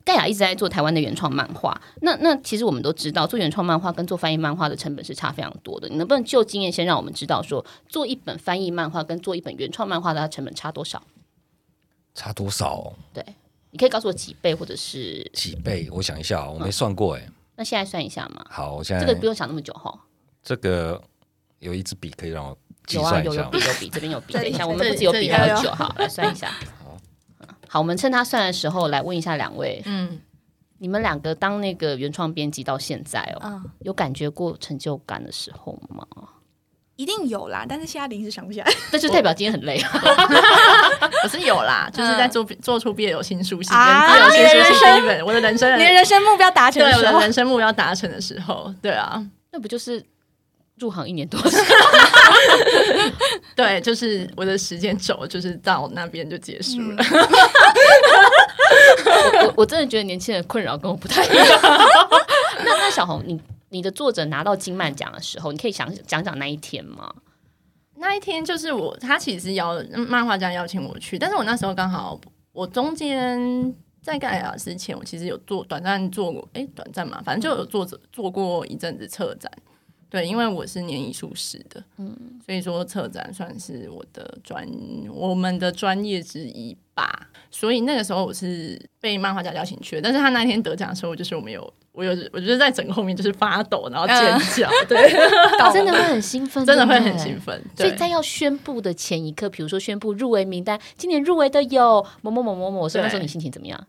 盖亚一直在做台湾的原创漫画，那那其实我们都知道，做原创漫画跟做翻译漫画的成本是差非常多的。你能不能就经验先让我们知道，说做一本翻译漫画跟做一本原创漫画的成本差多少？差多少？对，你可以告诉我几倍，或者是几倍？我想一下，我没算过哎。那现在算一下嘛？好，我现在这个不用想那么久哈。这个有一支笔可以让我计算一下。有啊，有笔有笔，这边有笔。等一下，我们不只有笔，还有酒，好，来算一下。好，好，我们趁他算的时候来问一下两位。嗯，你们两个当那个原创编辑到现在哦，有感觉过成就感的时候吗？一定有啦，但是现在临时想不起来。那就代表今天很累。我是有啦，就是在做做出毕业有新书系，跟 BL 新书系第一本，我的人生，你的人生目标达成，对，我的人生目标达成的时候，对啊，那不就是入行一年多？对，就是我的时间轴，就是到那边就结束了。我我真的觉得年轻人困扰跟我不太一样。那那小红你。你的作者拿到金漫奖的时候，你可以想讲讲那一天吗？那一天就是我，他其实邀漫画家邀请我去，但是我那时候刚好我中间在盖亚之前，我其实有做短暂做过，哎，短暂嘛，反正就有做做过一阵子策展。对，因为我是念艺术史的，嗯，所以说策展算是我的专我们的专业之一吧。所以那个时候我是被漫画家邀请去的，但是他那天得奖的时候，就是我们有我有我觉得在整个后面就是发抖，然后尖叫，嗯、对 真的会很兴奋，真的会很兴奋。所以在要宣布的前一刻，比如说宣布入围名单，今年入围的有某某某某某，所以那时候你心情怎么样？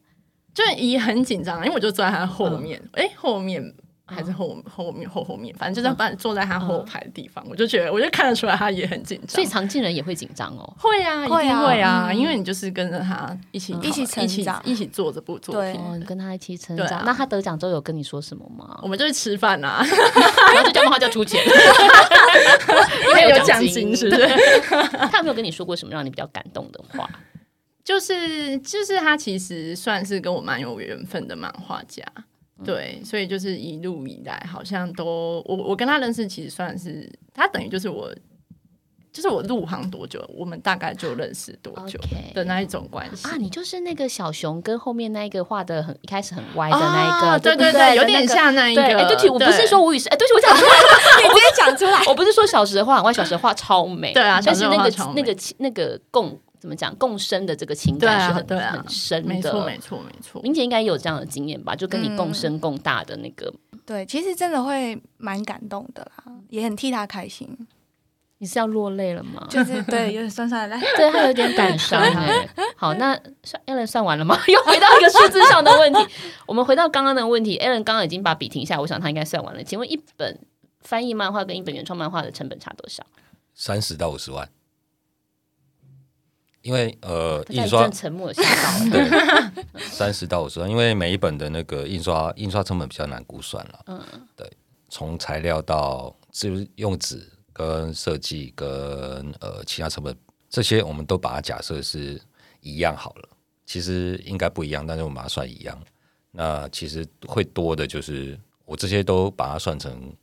就也很紧张，因为我就坐在他后面，哎、嗯，后面。还是后后面后后面，反正就在坐在他后排的地方，我就觉得，我就看得出来他也很紧张。所以常进人也会紧张哦。会啊，一定会啊，因为你就是跟着他一起一起成长，一起做这部作品，你跟他一起成长。那他得奖之后有跟你说什么吗？我们就去吃饭呐，然后就叫漫画家出钱，因为有奖金，是不是？他有没有跟你说过什么让你比较感动的话？就是就是他其实算是跟我蛮有缘分的漫画家。对，所以就是一路以来，好像都我我跟他认识，其实算是他等于就是我，就是我入行多久，我们大概就认识多久的那一种关系啊。你就是那个小熊跟后面那一个画的很一开始很歪的那一个，对对对，有点像那一个。对不起，我不是说吴宇森，哎，对不起，我讲出来，你直接讲出来。我不是说小时画很歪，小时画超美。对啊，但是那个那个那个共。怎么讲？共生的这个情感是很很深的，没错没错没错。明姐应该也有这样的经验吧？就跟你共生共大的那个，嗯、对，其实真的会蛮感动的啦，也很替他开心。你是要落泪了吗？就是对，有点酸酸的，对他有点感伤哎。好，那算 Allen 算完了吗？又回到一个数字上的问题。我们回到刚刚的问题，Allen 刚刚已经把笔停下，我想他应该算完了。请问一本翻译漫画跟一本原创漫画的成本差多少？三十到五十万。因为呃，印刷沉默吓到了，对，三十到五十万，因为每一本的那个印刷印刷成本比较难估算了，嗯，对，从材料到就是用纸跟设计跟呃其他成本这些我们都把它假设是一样好了。其实应该不一样，但是我们把它算一样。那其实会多的就是我这些都把它算成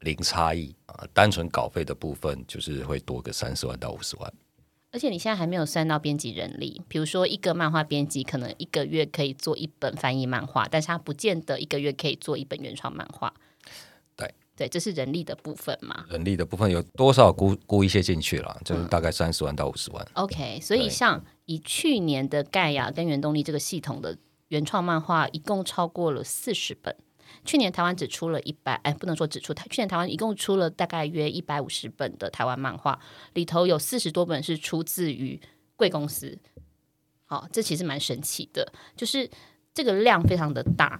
零差异啊，单纯稿费的部分就是会多个三十万到五十万。而且你现在还没有算到编辑人力，比如说一个漫画编辑可能一个月可以做一本翻译漫画，但是他不见得一个月可以做一本原创漫画。对对，这是人力的部分嘛？人力的部分有多少估估一些进去了，就是大概三十万到五十万。嗯。OK，所以像以去年的盖亚跟原动力这个系统的原创漫画，一共超过了四十本。去年台湾只出了一百，哎，不能说只出台。去年台湾一共出了大概约一百五十本的台湾漫画，里头有四十多本是出自于贵公司。好，这其实蛮神奇的，就是这个量非常的大。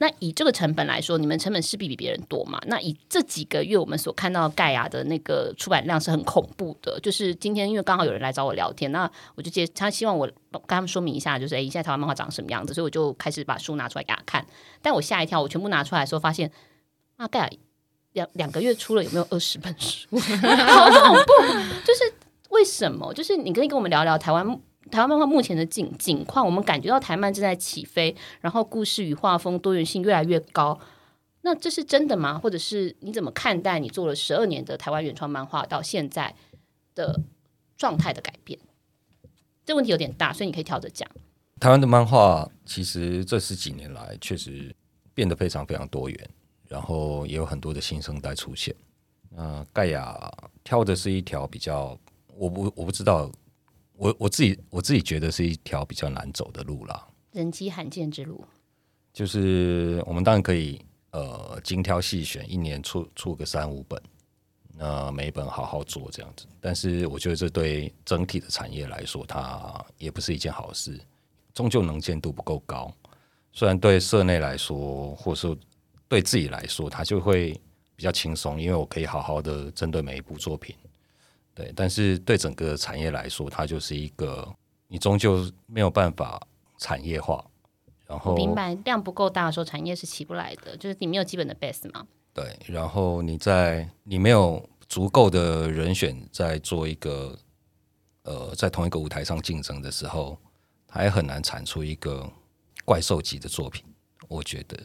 那以这个成本来说，你们成本势必比别人多嘛？那以这几个月我们所看到盖亚的那个出版量是很恐怖的。就是今天因为刚好有人来找我聊天，那我就接他希望我跟他们说明一下，就是诶，现在台湾漫画长什么样子，所以我就开始把书拿出来给他看。但我吓一跳，我全部拿出来的时候发现，啊，盖亚两两个月出了有没有二十本书？好恐怖！就是为什么？就是你可以跟我们聊聊台湾。台湾漫画目前的景景况，我们感觉到台漫正在起飞，然后故事与画风多元性越来越高。那这是真的吗？或者是你怎么看待你做了十二年的台湾原创漫画到现在的状态的改变？这问题有点大，所以你可以跳着讲。台湾的漫画其实这十几年来确实变得非常非常多元，然后也有很多的新生代出现。那盖亚挑的是一条比较，我不我不知道。我我自己我自己觉得是一条比较难走的路啦，人迹罕见之路。就是我们当然可以呃精挑细选，一年出出个三五本，那每一本好好做这样子。但是我觉得这对整体的产业来说，它也不是一件好事，终究能见度不够高。虽然对社内来说，或是对自己来说，它就会比较轻松，因为我可以好好的针对每一部作品。对，但是对整个产业来说，它就是一个你终究没有办法产业化。然后明白量不够大的时候，产业是起不来的，就是你没有基本的 base 嘛。对，然后你在你没有足够的人选在做一个呃，在同一个舞台上竞争的时候，还很难产出一个怪兽级的作品。我觉得，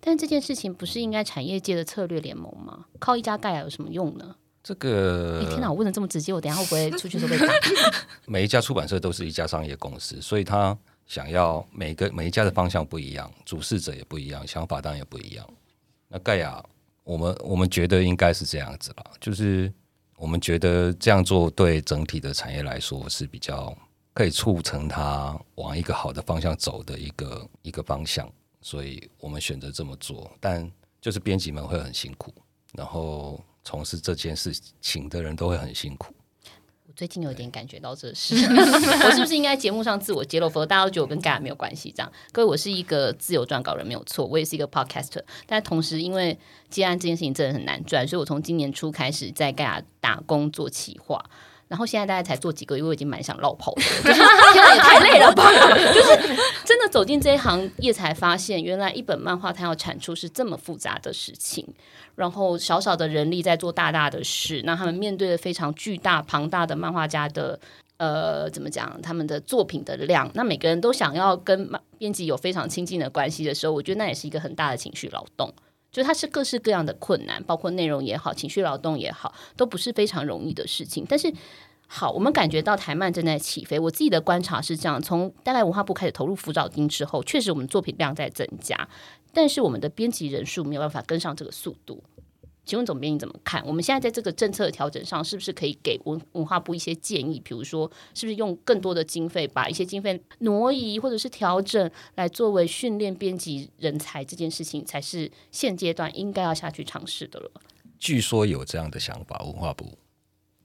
但这件事情不是应该产业界的策略联盟吗？靠一家盖亚有什么用呢？这个，天哪！我问的这么直接，我等下会不会出去都被打？每一家出版社都是一家商业公司，所以他想要每个每一家的方向不一样，主事者也不一样，想法当然也不一样。那盖亚，我们我们觉得应该是这样子啦，就是我们觉得这样做对整体的产业来说是比较可以促成它往一个好的方向走的一个一个方向，所以我们选择这么做。但就是编辑们会很辛苦，然后。从事这件事情的人都会很辛苦。我最近有点感觉到这事，我是不是应该节目上自我揭露？否则大家都觉得我跟盖亚没有关系。这样，各位，我是一个自由撰稿人，没有错，我也是一个 podcaster。但同时，因为接案这件事情真的很难赚，所以我从今年初开始在盖亚打工做企划。然后现在大概才做几个月，我已经蛮想落跑的，就是，也太累了吧！就是真的走进这一行业才发现，原来一本漫画它要产出是这么复杂的事情。然后少少的人力在做大大的事，那他们面对的非常巨大庞大的漫画家的呃，怎么讲？他们的作品的量，那每个人都想要跟编辑 有非常亲近的关系的时候，我觉得那也是一个很大的情绪劳动。就它是各式各样的困难，包括内容也好，情绪劳动也好，都不是非常容易的事情。但是，好，我们感觉到台漫正在起飞。我自己的观察是这样：从大概文化部开始投入辅导金之后，确实我们作品量在增加，但是我们的编辑人数没有办法跟上这个速度。请问总编你怎么看？我们现在在这个政策调整上，是不是可以给文文化部一些建议？比如说，是不是用更多的经费，把一些经费挪移或者是调整，来作为训练编辑人才这件事情，才是现阶段应该要下去尝试的了。据说有这样的想法，文化部。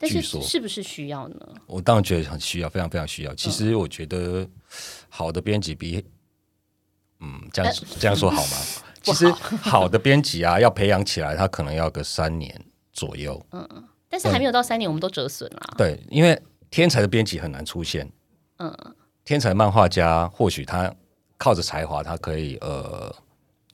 但是是不是需要呢？我当然觉得很需要，非常非常需要。其实我觉得好的编辑比，嗯，这样这样说好吗？其实好的编辑啊，要培养起来，他可能要个三年左右。嗯 嗯，但是还没有到三年，我们都折损了。对，因为天才的编辑很难出现。嗯，天才漫画家或许他靠着才华，他可以呃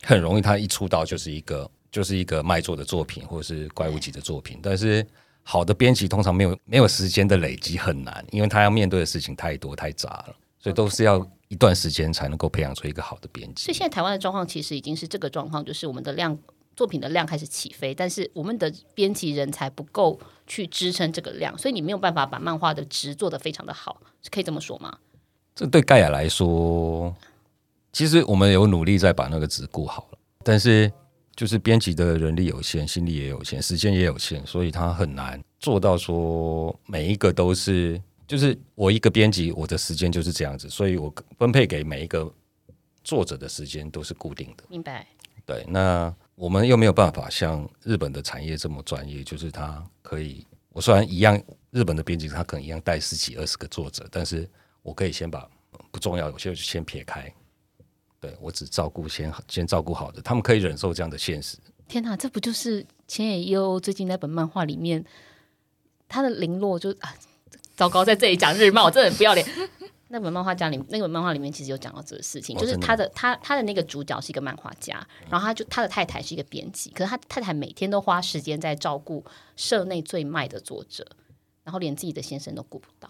很容易，他一出道就是一个就是一个卖座的作品，或者是怪物级的作品。但是好的编辑通常没有没有时间的累积很难，因为他要面对的事情太多太杂了，所以都是要一段时间才能够培养出一个好的编辑。所以现在台湾的状况其实已经是这个状况，就是我们的量作品的量开始起飞，但是我们的编辑人才不够去支撑这个量，所以你没有办法把漫画的值做得非常的好，可以这么说吗？这对盖亚来说，其实我们有努力在把那个值顾好了，但是。就是编辑的人力有限，心力也有限，时间也有限，所以他很难做到说每一个都是，就是我一个编辑，我的时间就是这样子，所以我分配给每一个作者的时间都是固定的。明白？对，那我们又没有办法像日本的产业这么专业，就是他可以，我虽然一样，日本的编辑他可能一样带十几二十个作者，但是我可以先把不重要，有些就先撇开。对，我只照顾先先照顾好的，他们可以忍受这样的现实。天哪，这不就是千野优最近那本漫画里面他的零落就啊，糟糕，在这里讲日漫，我真的很不要脸。那本漫画家里，那本漫画里面其实有讲到这个事情，就是他的他他的那个主角是一个漫画家，然后他就他的太太是一个编辑，可是他太太每天都花时间在照顾社内最卖的作者，然后连自己的先生都顾不到。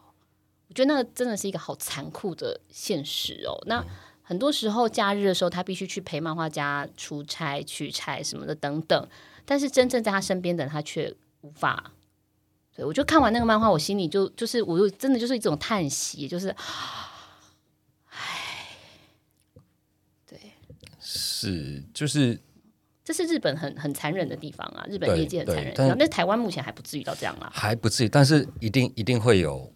我觉得那个真的是一个好残酷的现实哦。那。很多时候假日的时候，他必须去陪漫画家出差、取材什么的等等，但是真正在他身边的他却无法。所以我就看完那个漫画，我心里就就是，我就真的就是一种叹息，就是，唉，对，是就是，这是日本很很残忍的地方啊，日本业界很残忍，但是台湾目前还不至于到这样啊，还不至于，但是一定一定会有、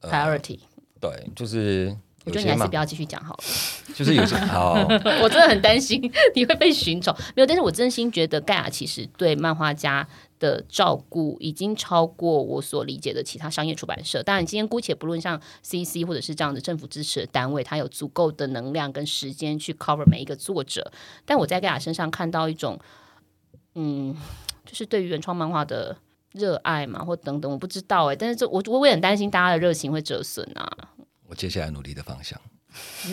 呃、priority，对，就是。我觉得你还是不要继续讲好了。就是有些 好，我真的很担心你会被寻仇。没有，但是我真心觉得盖亚其实对漫画家的照顾已经超过我所理解的其他商业出版社。当然，今天姑且不论像 CC 或者是这样的政府支持的单位，他有足够的能量跟时间去 cover 每一个作者。但我在盖亚身上看到一种，嗯，就是对于原创漫画的热爱嘛，或等等，我不知道哎。但是这我我也很担心大家的热情会折损啊。我接下来努力的方向，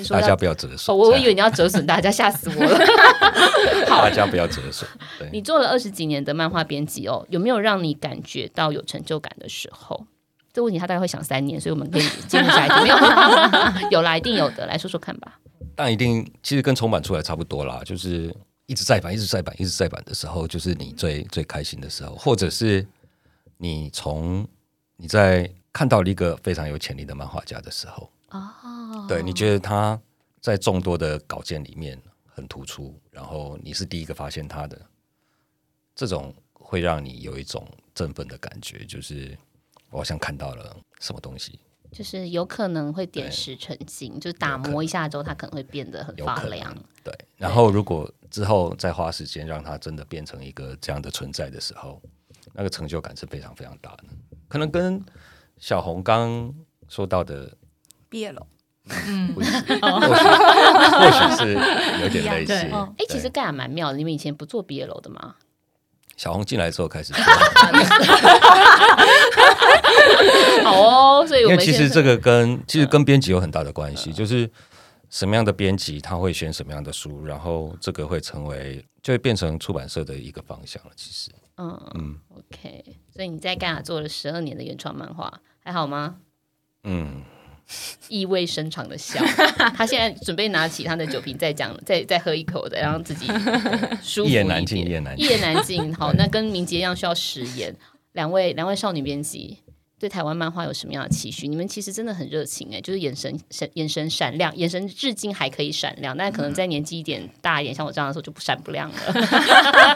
大家不要折损。我我以为你要折损大家，吓死我了。好，大家不要折损。你做了二十几年的漫画编辑哦，有没有让你感觉到有成就感的时候？这问题他大概会想三年，所以我们可以进入下一题。没有，有啦，一定有的，来说说看吧。但一定其实跟重版出来差不多啦，就是一直再版，一直再版，一直再版的时候，就是你最最开心的时候，或者是你从你在。看到了一个非常有潜力的漫画家的时候，哦，对，你觉得他在众多的稿件里面很突出，然后你是第一个发现他的，这种会让你有一种振奋的感觉，就是我好像看到了什么东西，就是有可能会点石成金，就打磨一下之后，它可能会变得很发亮。对，然后如果之后再花时间让它真的变成一个这样的存在的时候，那个成就感是非常非常大的，可能跟。小红刚说到的毕业了，嗯，或许 或许是有点类似。哎、欸，其实盖亚蛮妙的，你们以前不做毕业楼的吗？小红进来之后开始做。好哦，所以我们因为其实这个跟其实跟编辑有很大的关系，就是什么样的编辑他会选什么样的书，然后这个会成为就会变成出版社的一个方向了。其实，嗯嗯，OK，所以你在盖亚做了十二年的原创漫画。还好吗？嗯，意味深长的笑。他现在准备拿起他的酒瓶，再讲，再再喝一口的，然后自己舒服一点。一言难尽，一言难尽，一言难尽。好，那跟明杰一样需要食言。两位，两位少女编辑对台湾漫画有什么样的期许？你们其实真的很热情哎，就是眼神闪，眼神闪亮，眼神至今还可以闪亮，但可能在年纪一点大一点，像我这样的时候就不闪不亮了。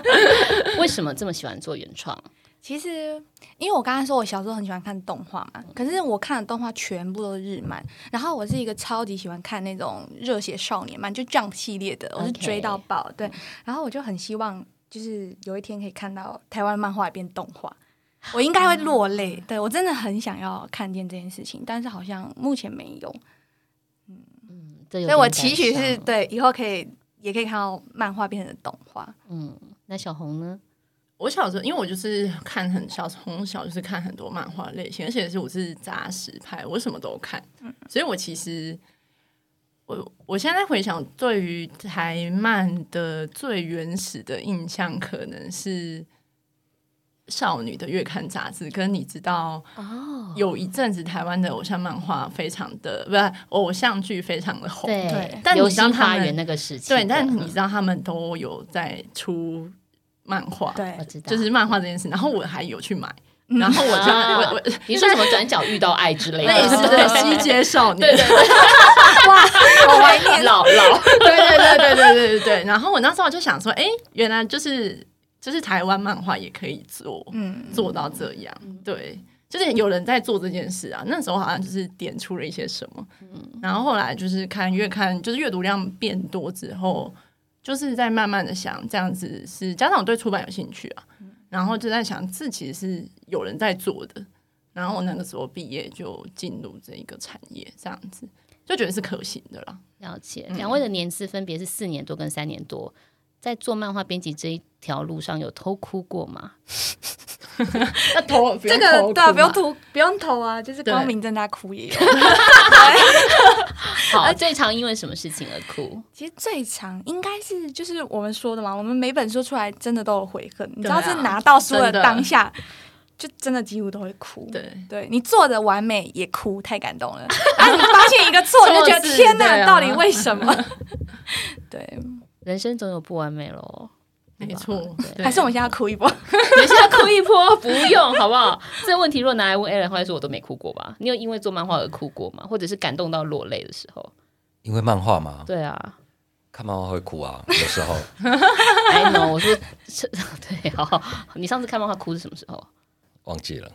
为什么这么喜欢做原创？其实，因为我刚才说，我小时候很喜欢看动画嘛，可是我看的动画全部都是日漫，然后我是一个超级喜欢看那种热血少年漫，就 Jump 系列的，我是追到爆。对，然后我就很希望，就是有一天可以看到台湾漫画变动画，我应该会落泪。啊、对，我真的很想要看见这件事情，但是好像目前没有。嗯嗯，所以我期许是对以后可以也可以看到漫画变成动画。嗯，那小红呢？我小时候，因为我就是看很小，从小就是看很多漫画类型，而且是我是扎实派，我什么都看。所以我其实，我我现在回想，对于台漫的最原始的印象，可能是少女的月刊杂志，跟你知道哦，有一阵子台湾的偶像漫画非常的不是偶像剧非常的红，对。但你知道他们那个时期，对，但你知道他们都有在出漫画，对，我知道，就是漫画这件事。然后我还有去买，然后我就我我你说什么转角遇到爱之类的，类似的西街少女，对对对，哇，好怀念。老老，对对对对对对对。然后我那时候我就想说，哎，原来就是。就是台湾漫画也可以做，嗯，做到这样，对，就是有人在做这件事啊。那时候好像就是点出了一些什么，嗯，然后后来就是看越看，就是阅读量变多之后，就是在慢慢的想，这样子是家长对出版有兴趣啊，然后就在想，这其实是有人在做的。然后我那个时候毕业就进入这一个产业，这样子就觉得是可行的了。了解，两位的年资分别是四年多跟三年多。在做漫画编辑这一条路上，有偷哭过吗？那偷 这个对啊，不用偷，不用偷啊，就是光明正大哭也有。好，最常因为什么事情而哭？其实最常应该是就是我们说的嘛，我们每本书出来真的都有悔恨，你知道，是拿到书的当下，就真的几乎都会哭。对，对你做的完美也哭，太感动了。然后你发现一个错，你就觉得天哪，到底为什么？对。人生总有不完美喽，没错。还是我们现在哭一波？你现在哭一波不用，好不好？这个问题如果拿来问 Allen，后来说我都没哭过吧？你有因为做漫画而哭过吗？或者是感动到落泪的时候？因为漫画吗？对啊，看漫画会哭啊，有时候。哎，no，我说 对，好好。你上次看漫画哭是什么时候？忘记了。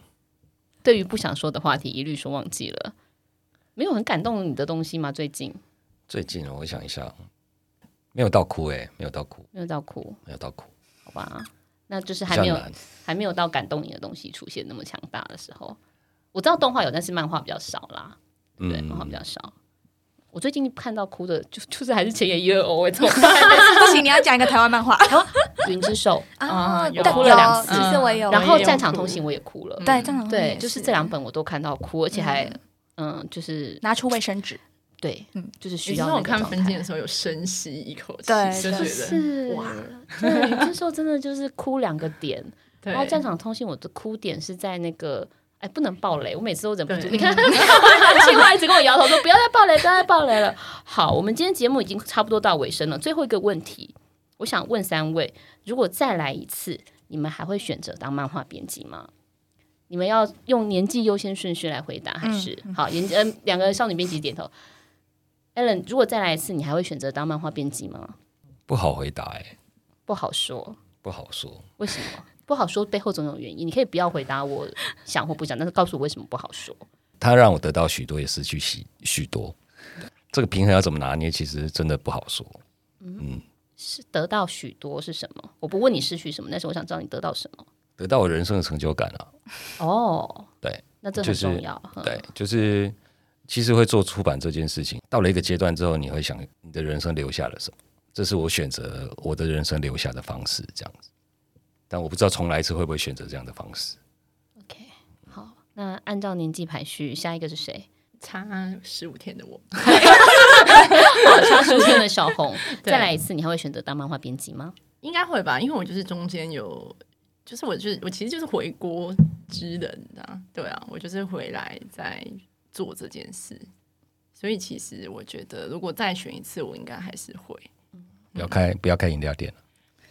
对于不想说的话题，一律说忘记了。没有很感动你的东西吗？最近？最近我想一下。没有到哭哎、欸，没有到哭，没有到哭，没有到哭，好吧，那就是还没有还没有到感动你的东西出现那么强大的时候。我知道动画有，但是漫画比较少啦，对，嗯、漫画比较少。我最近看到哭的就就是还是前野一二哦，我 怎么办？不行，你要讲一个台湾漫画《云之兽》啊，我哭了两次，其实我有。然后《战场通行》我也哭了，对，战场对，就是这两本我都看到哭，而且还嗯，就是拿出卫生纸。对，嗯，就是需要。我看分镜的时候有深吸一口气，对，就觉得是哇，对，这时候真的就是哭两个点。然后战场通信，我的哭点是在那个，哎，不能爆雷，我每次都忍不住。你看，青蛙一直跟我摇头说不要再爆雷，不要再爆雷了。好，我们今天节目已经差不多到尾声了，最后一个问题，我想问三位：如果再来一次，你们还会选择当漫画编辑吗？你们要用年纪优先顺序来回答，还是好？年嗯，两个少女编辑点头。Allen，如果再来一次，你还会选择当漫画编辑吗？不好回答哎、欸，不好说，不好说。为什么不好说？背后总有原因。你可以不要回答我想或不想，但是告诉我为什么不好说。他让我得到许多，也失去许许多，这个平衡要怎么拿捏？其实真的不好说。嗯，嗯，是得到许多是什么？我不问你失去什么，但是我想知道你得到什么。得到我人生的成就感啊！哦，对，那这很重要。就是、对，就是。其实会做出版这件事情，到了一个阶段之后，你会想你的人生留下了什么？这是我选择我的人生留下的方式，这样子。但我不知道重来一次会不会选择这样的方式。OK，好，那按照年纪排序，下一个是谁？差十五天的我，差十五天的小红。再来一次，你还会选择当漫画编辑吗？应该会吧，因为我就是中间有，就是我就是我其实就是回国之人啊，对啊，我就是回来在。做这件事，所以其实我觉得，如果再选一次，我应该还是会。不要开，不要开饮料店了。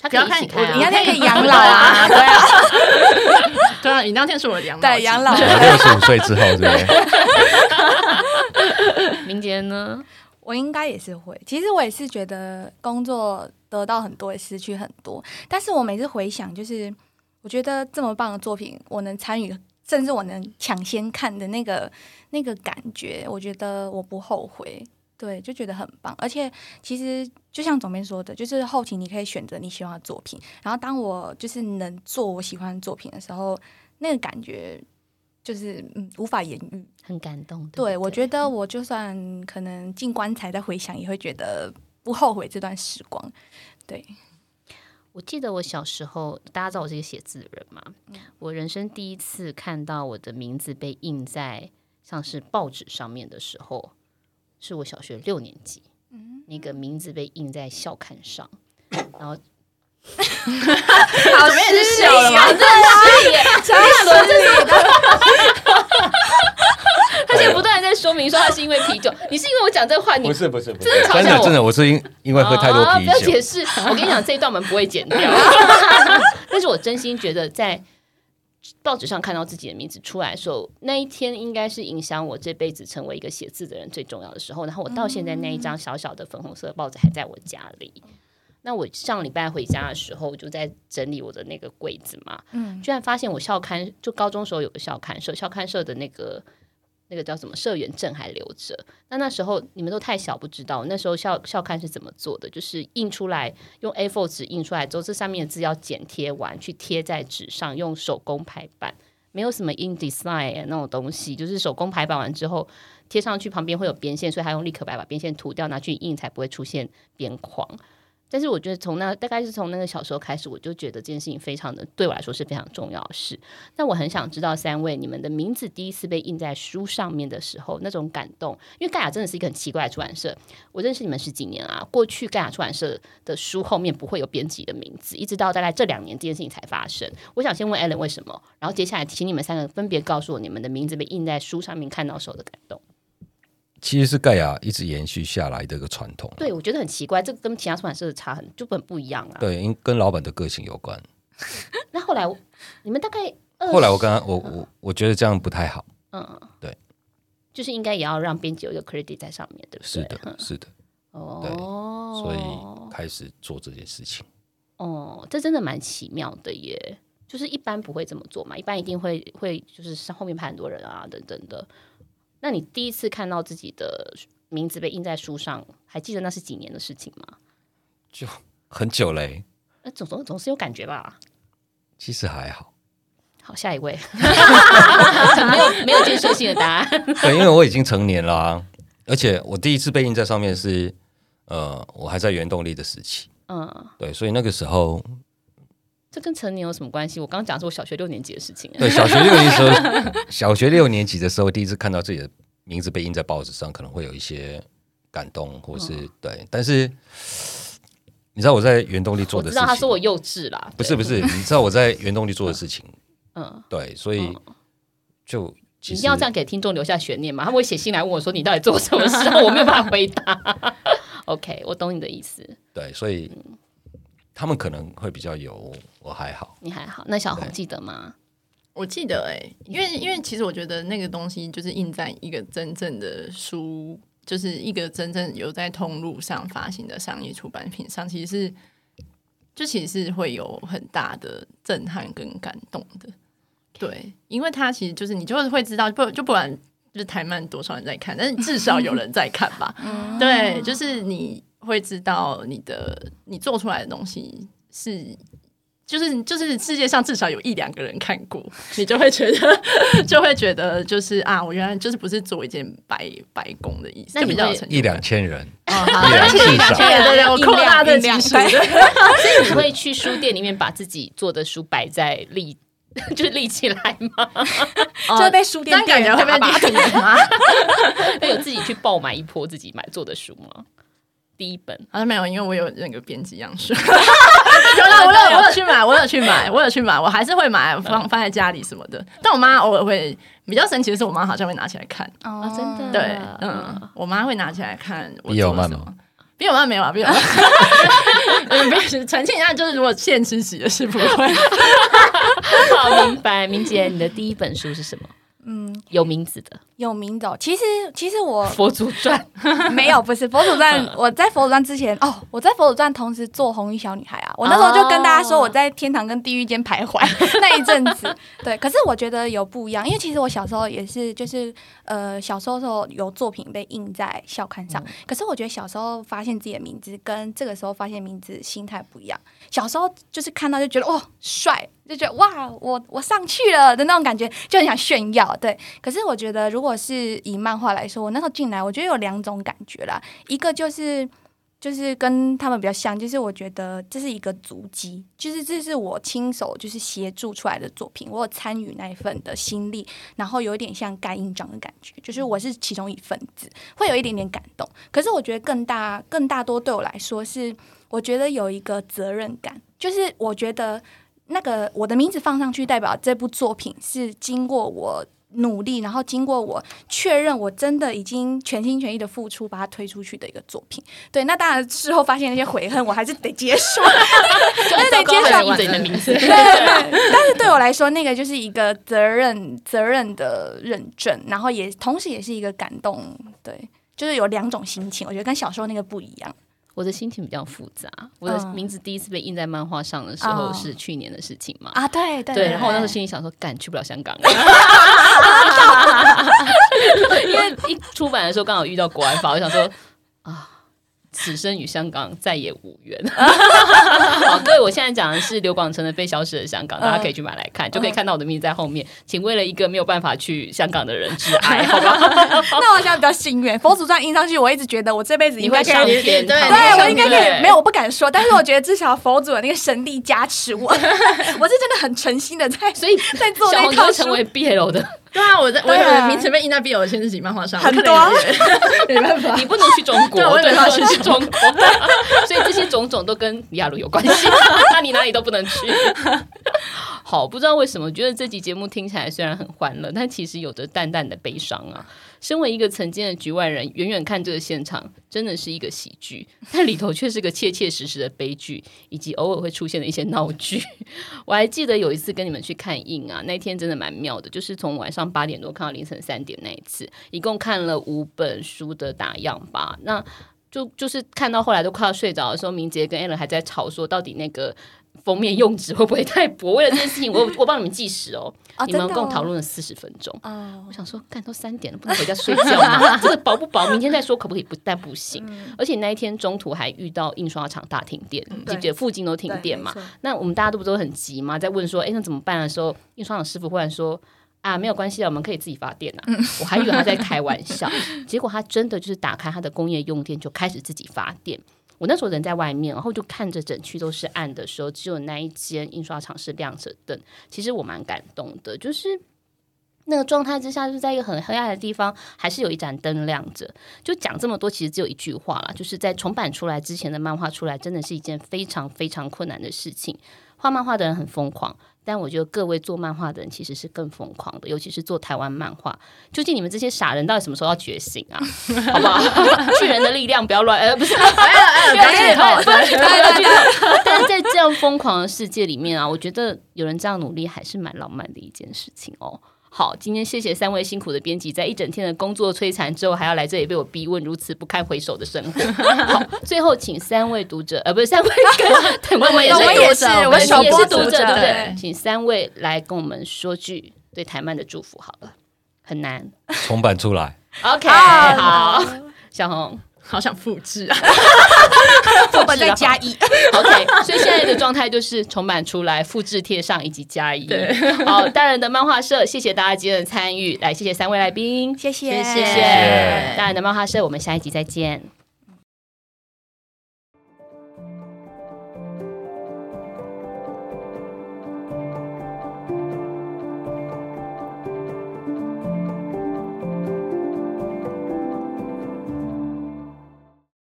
他可以开，饮料店可以养老啊。对啊，对啊，饮料店是我的养老，对养老。六十五岁之后，对不对？明杰呢？我应该也是会。其实我也是觉得，工作得到很多，也失去很多。但是我每次回想，就是我觉得这么棒的作品，我能参与。甚至我能抢先看的那个那个感觉，我觉得我不后悔，对，就觉得很棒。而且其实就像总编说的，就是后期你可以选择你喜欢的作品，然后当我就是能做我喜欢的作品的时候，那个感觉就是嗯无法言喻，很感动。对，对，对，我觉得我就算可能进棺材再回想，也会觉得不后悔这段时光，对。我记得我小时候，大家知道我是一个写字的人嘛。我人生第一次看到我的名字被印在像是报纸上面的时候，是我小学六年级。那个名字被印在校刊上，然后好失礼 啊！真的是耶，陈亚伦这是，他现在不断在说明说他是因为啤酒，你是因为我讲这话，你不是不是不是，真的真的我是因因为喝太多啤酒。不要解释，我跟你讲这一段我们不会剪掉。但是我真心觉得在。报纸上看到自己的名字出来的时候，那一天应该是影响我这辈子成为一个写字的人最重要的时候。然后我到现在那一张小小的粉红色的报纸还在我家里。那我上礼拜回家的时候，我就在整理我的那个柜子嘛，嗯，居然发现我校刊就高中时候有个校刊社，校刊社的那个。那个叫什么社员证还留着？那那时候你们都太小，不知道那时候校校刊是怎么做的，就是印出来用 A4 纸印出来之后，这上面的字要剪贴完，去贴在纸上，用手工排版，没有什么 InDesign 那种东西，就是手工排版完之后贴上去，旁边会有边线，所以他用立可白把边线涂掉，拿去印才不会出现边框。但是我觉得从那大概是从那个小时候开始，我就觉得这件事情非常的对我来说是非常重要的事。那我很想知道三位你们的名字第一次被印在书上面的时候那种感动，因为盖亚真的是一个很奇怪的出版社。我认识你们十几年啊，过去盖亚出版社的书后面不会有编辑的名字，一直到大概这两年这件事情才发生。我想先问 Allen 为什么，然后接下来请你们三个分别告诉我你们的名字被印在书上面看到时候的感动。其实是盖亚一直延续下来的一个传统。对，我觉得很奇怪，这个跟其他出版社的差很就很不一样啊。对，因跟老板的个性有关。那后来你们大概后来我刚刚，我我我觉得这样不太好。嗯，对，就是应该也要让编辑有一个 credit 在上面，对不对？是的，是的。哦，对，所以开始做这件事情。哦，这真的蛮奇妙的耶！就是一般不会这么做嘛，一般一定会会就是后面排很多人啊，等等的。那你第一次看到自己的名字被印在书上，还记得那是几年的事情吗？就很久嘞。那总总总是有感觉吧？其实还好。好，下一位。没有没有建设性的答案。对，因为我已经成年了啊，而且我第一次被印在上面是呃，我还在原动力的时期。嗯，对，所以那个时候。这跟成年有什么关系？我刚刚讲的是我小学六年级的事情。对，小学六年级的时候，小学六年级的时候，第一次看到自己的名字被印在报纸上，可能会有一些感动，或是、嗯、对。但是你知道我在原动力做的事情，我知道他说我幼稚啦。不是不是，你知道我在原动力做的事情，嗯，对，所以就你一定要这样给听众留下悬念嘛？他会写信来问我说你到底做什么事，我没有办法回答。OK，我懂你的意思。对，所以。嗯他们可能会比较油，我还好，你还好。那小红记得吗？我记得哎、欸，因为因为其实我觉得那个东西就是印在一个真正的书，就是一个真正有在通路上发行的商业出版品上，其实是就其实是会有很大的震撼跟感动的。对，因为它其实就是你就会知道，不就不管就是台漫多少人在看，但是至少有人在看吧。对，就是你。会知道你的你做出来的东西是，就是就是世界上至少有一两个人看过，你就会觉得 就会觉得就是啊，我原来就是不是做一件白白工的意思，那比较一两千人，哦，好，一两千人，对对，我扩大的基数，所以你会去书店里面把自己做的书摆在立，就是立起来吗？就被书店感觉会被打吗？那有自己去爆买一波自己买做的书吗？第一本好像没有，因为我有那个编辑样书。有啦，我有我有去买，我有去买，我有去买，我还是会买，放放在家里什么的。但我妈偶尔会比较神奇的是，我妈好像会拿起来看。哦，真的？对，嗯，我妈会拿起来看。比有慢吗？比有慢没有啊？比有慢。澄清一下，就是如果现吃洗的是不会。好，明白。明姐，你的第一本书是什么？嗯，有名字的，有名的。其实，其实我佛祖传 没有，不是佛祖传。我在佛祖传之前，哦，我在佛祖传同时做红衣小女孩啊。我那时候就跟大家说，我在天堂跟地狱间徘徊 那一阵子。对，可是我觉得有不一样，因为其实我小时候也是，就是呃，小时候时候有作品被印在校刊上。可是我觉得小时候发现自己的名字跟这个时候发现名字心态不一样。小时候就是看到就觉得哦帅。就觉得哇，我我上去了的那种感觉，就很想炫耀。对，可是我觉得，如果是以漫画来说，我那时候进来，我觉得有两种感觉啦。一个就是，就是跟他们比较像，就是我觉得这是一个足迹，就是这是我亲手就是协助出来的作品，我有参与那一份的心力，然后有一点像盖印章的感觉，就是我是其中一份子，会有一点点感动。可是我觉得更大、更大多对我来说是。我觉得有一个责任感，就是我觉得那个我的名字放上去，代表这部作品是经过我。努力，然后经过我确认，我真的已经全心全意的付出，把它推出去的一个作品。对，那当然事后发现那些悔恨，我还是得接受，还是得接受你的名字。对，但是对我来说，那个就是一个责任、责任的认证，然后也同时也是一个感动。对，就是有两种心情，我觉得跟小时候那个不一样。我的心情比较复杂。我的名字第一次被印在漫画上的时候是去年的事情嘛？啊，对对对。然后我那时候心里想说，干去不了香港，因为一出版的时候刚好遇到国安法，我想说啊。此生与香港再也无缘。好，各位，我现在讲的是刘广成的《被消失的香港》，大家可以去买来看，就可以看到我的名字在后面。请为了一个没有办法去香港的人致哀，好吧？那我现在比较幸运，佛祖传印上去，我一直觉得我这辈子应该可以上天，对，我应该可以。没有，我不敢说，但是我觉得至少佛祖的那个神力加持我，我是真的很诚心的在，所以在做那套成为 BL 的。对啊，我在我有名前面印在 BL 的限制级漫画上，很多，没办法，你不能去中国，对，对，去去中国，所以这些种种都跟李亚茹有关系，那你哪里都不能去。好，不知道为什么，觉得这集节目听起来虽然很欢乐，但其实有着淡淡的悲伤啊。身为一个曾经的局外人，远远看这个现场，真的是一个喜剧，但里头却是个切切实实的悲剧，以及偶尔会出现的一些闹剧。我还记得有一次跟你们去看印啊，那天真的蛮妙的，就是从晚上八点多看到凌晨三点那一次，一共看了五本书的打样吧。那就就是看到后来都快要睡着的时候，明杰跟 a l n 还在吵说，到底那个。封面用纸会不会太薄？为了这件事情，我我帮你们计时哦。哦你们共讨论了四十分钟。哦，我想说，干都三点了，不能回家睡觉吗？这个薄不薄？明天再说，可不可以不？但不行。嗯、而且那一天中途还遇到印刷厂大停电，记不记得附近都停电嘛？那我们大家都不都很急吗？在问说，哎，那怎么办的时候，印刷厂师傅忽然说，啊，没有关系的，我们可以自己发电啊。嗯、我还以为他在开玩笑，结果他真的就是打开他的工业用电，就开始自己发电。我那时候人在外面，然后就看着整区都是暗的时候，只有那一间印刷厂是亮着灯。其实我蛮感动的，就是 那个状态之下，就是在一个很黑暗的地方，还是有一盏灯亮着。就讲这么多，其实只有一句话了，就是在重版出来之前的漫画出来，真的是一件非常非常困难的事情。画漫画的人很疯狂。但我觉得各位做漫画的人其实是更疯狂的，尤其是做台湾漫画。究竟你们这些傻人到底什么时候要觉醒啊？好不好？巨人的力量不要乱，呃，不是，不要剧透，不要剧透。但是在这样疯狂的世界里面啊，我觉得有人这样努力还是蛮浪漫的一件事情哦。好，今天谢谢三位辛苦的编辑，在一整天的工作摧残之后，还要来这里被我逼问如此不堪回首的生活。好，最后请三位读者，呃，不是三位，我们也是读者，我们也是读者，对不对？请三位来跟我们说句对台漫的祝福，好了，很难，重版出来，OK，好，小红。好想复制啊！重版再加一，OK。所以现在的状态就是重版出来，复制贴上以及加一。对，好，大人的漫画社，谢谢大家今天的参与，来谢谢三位来宾，谢谢谢谢，谢谢大人的漫画社，我们下一集再见。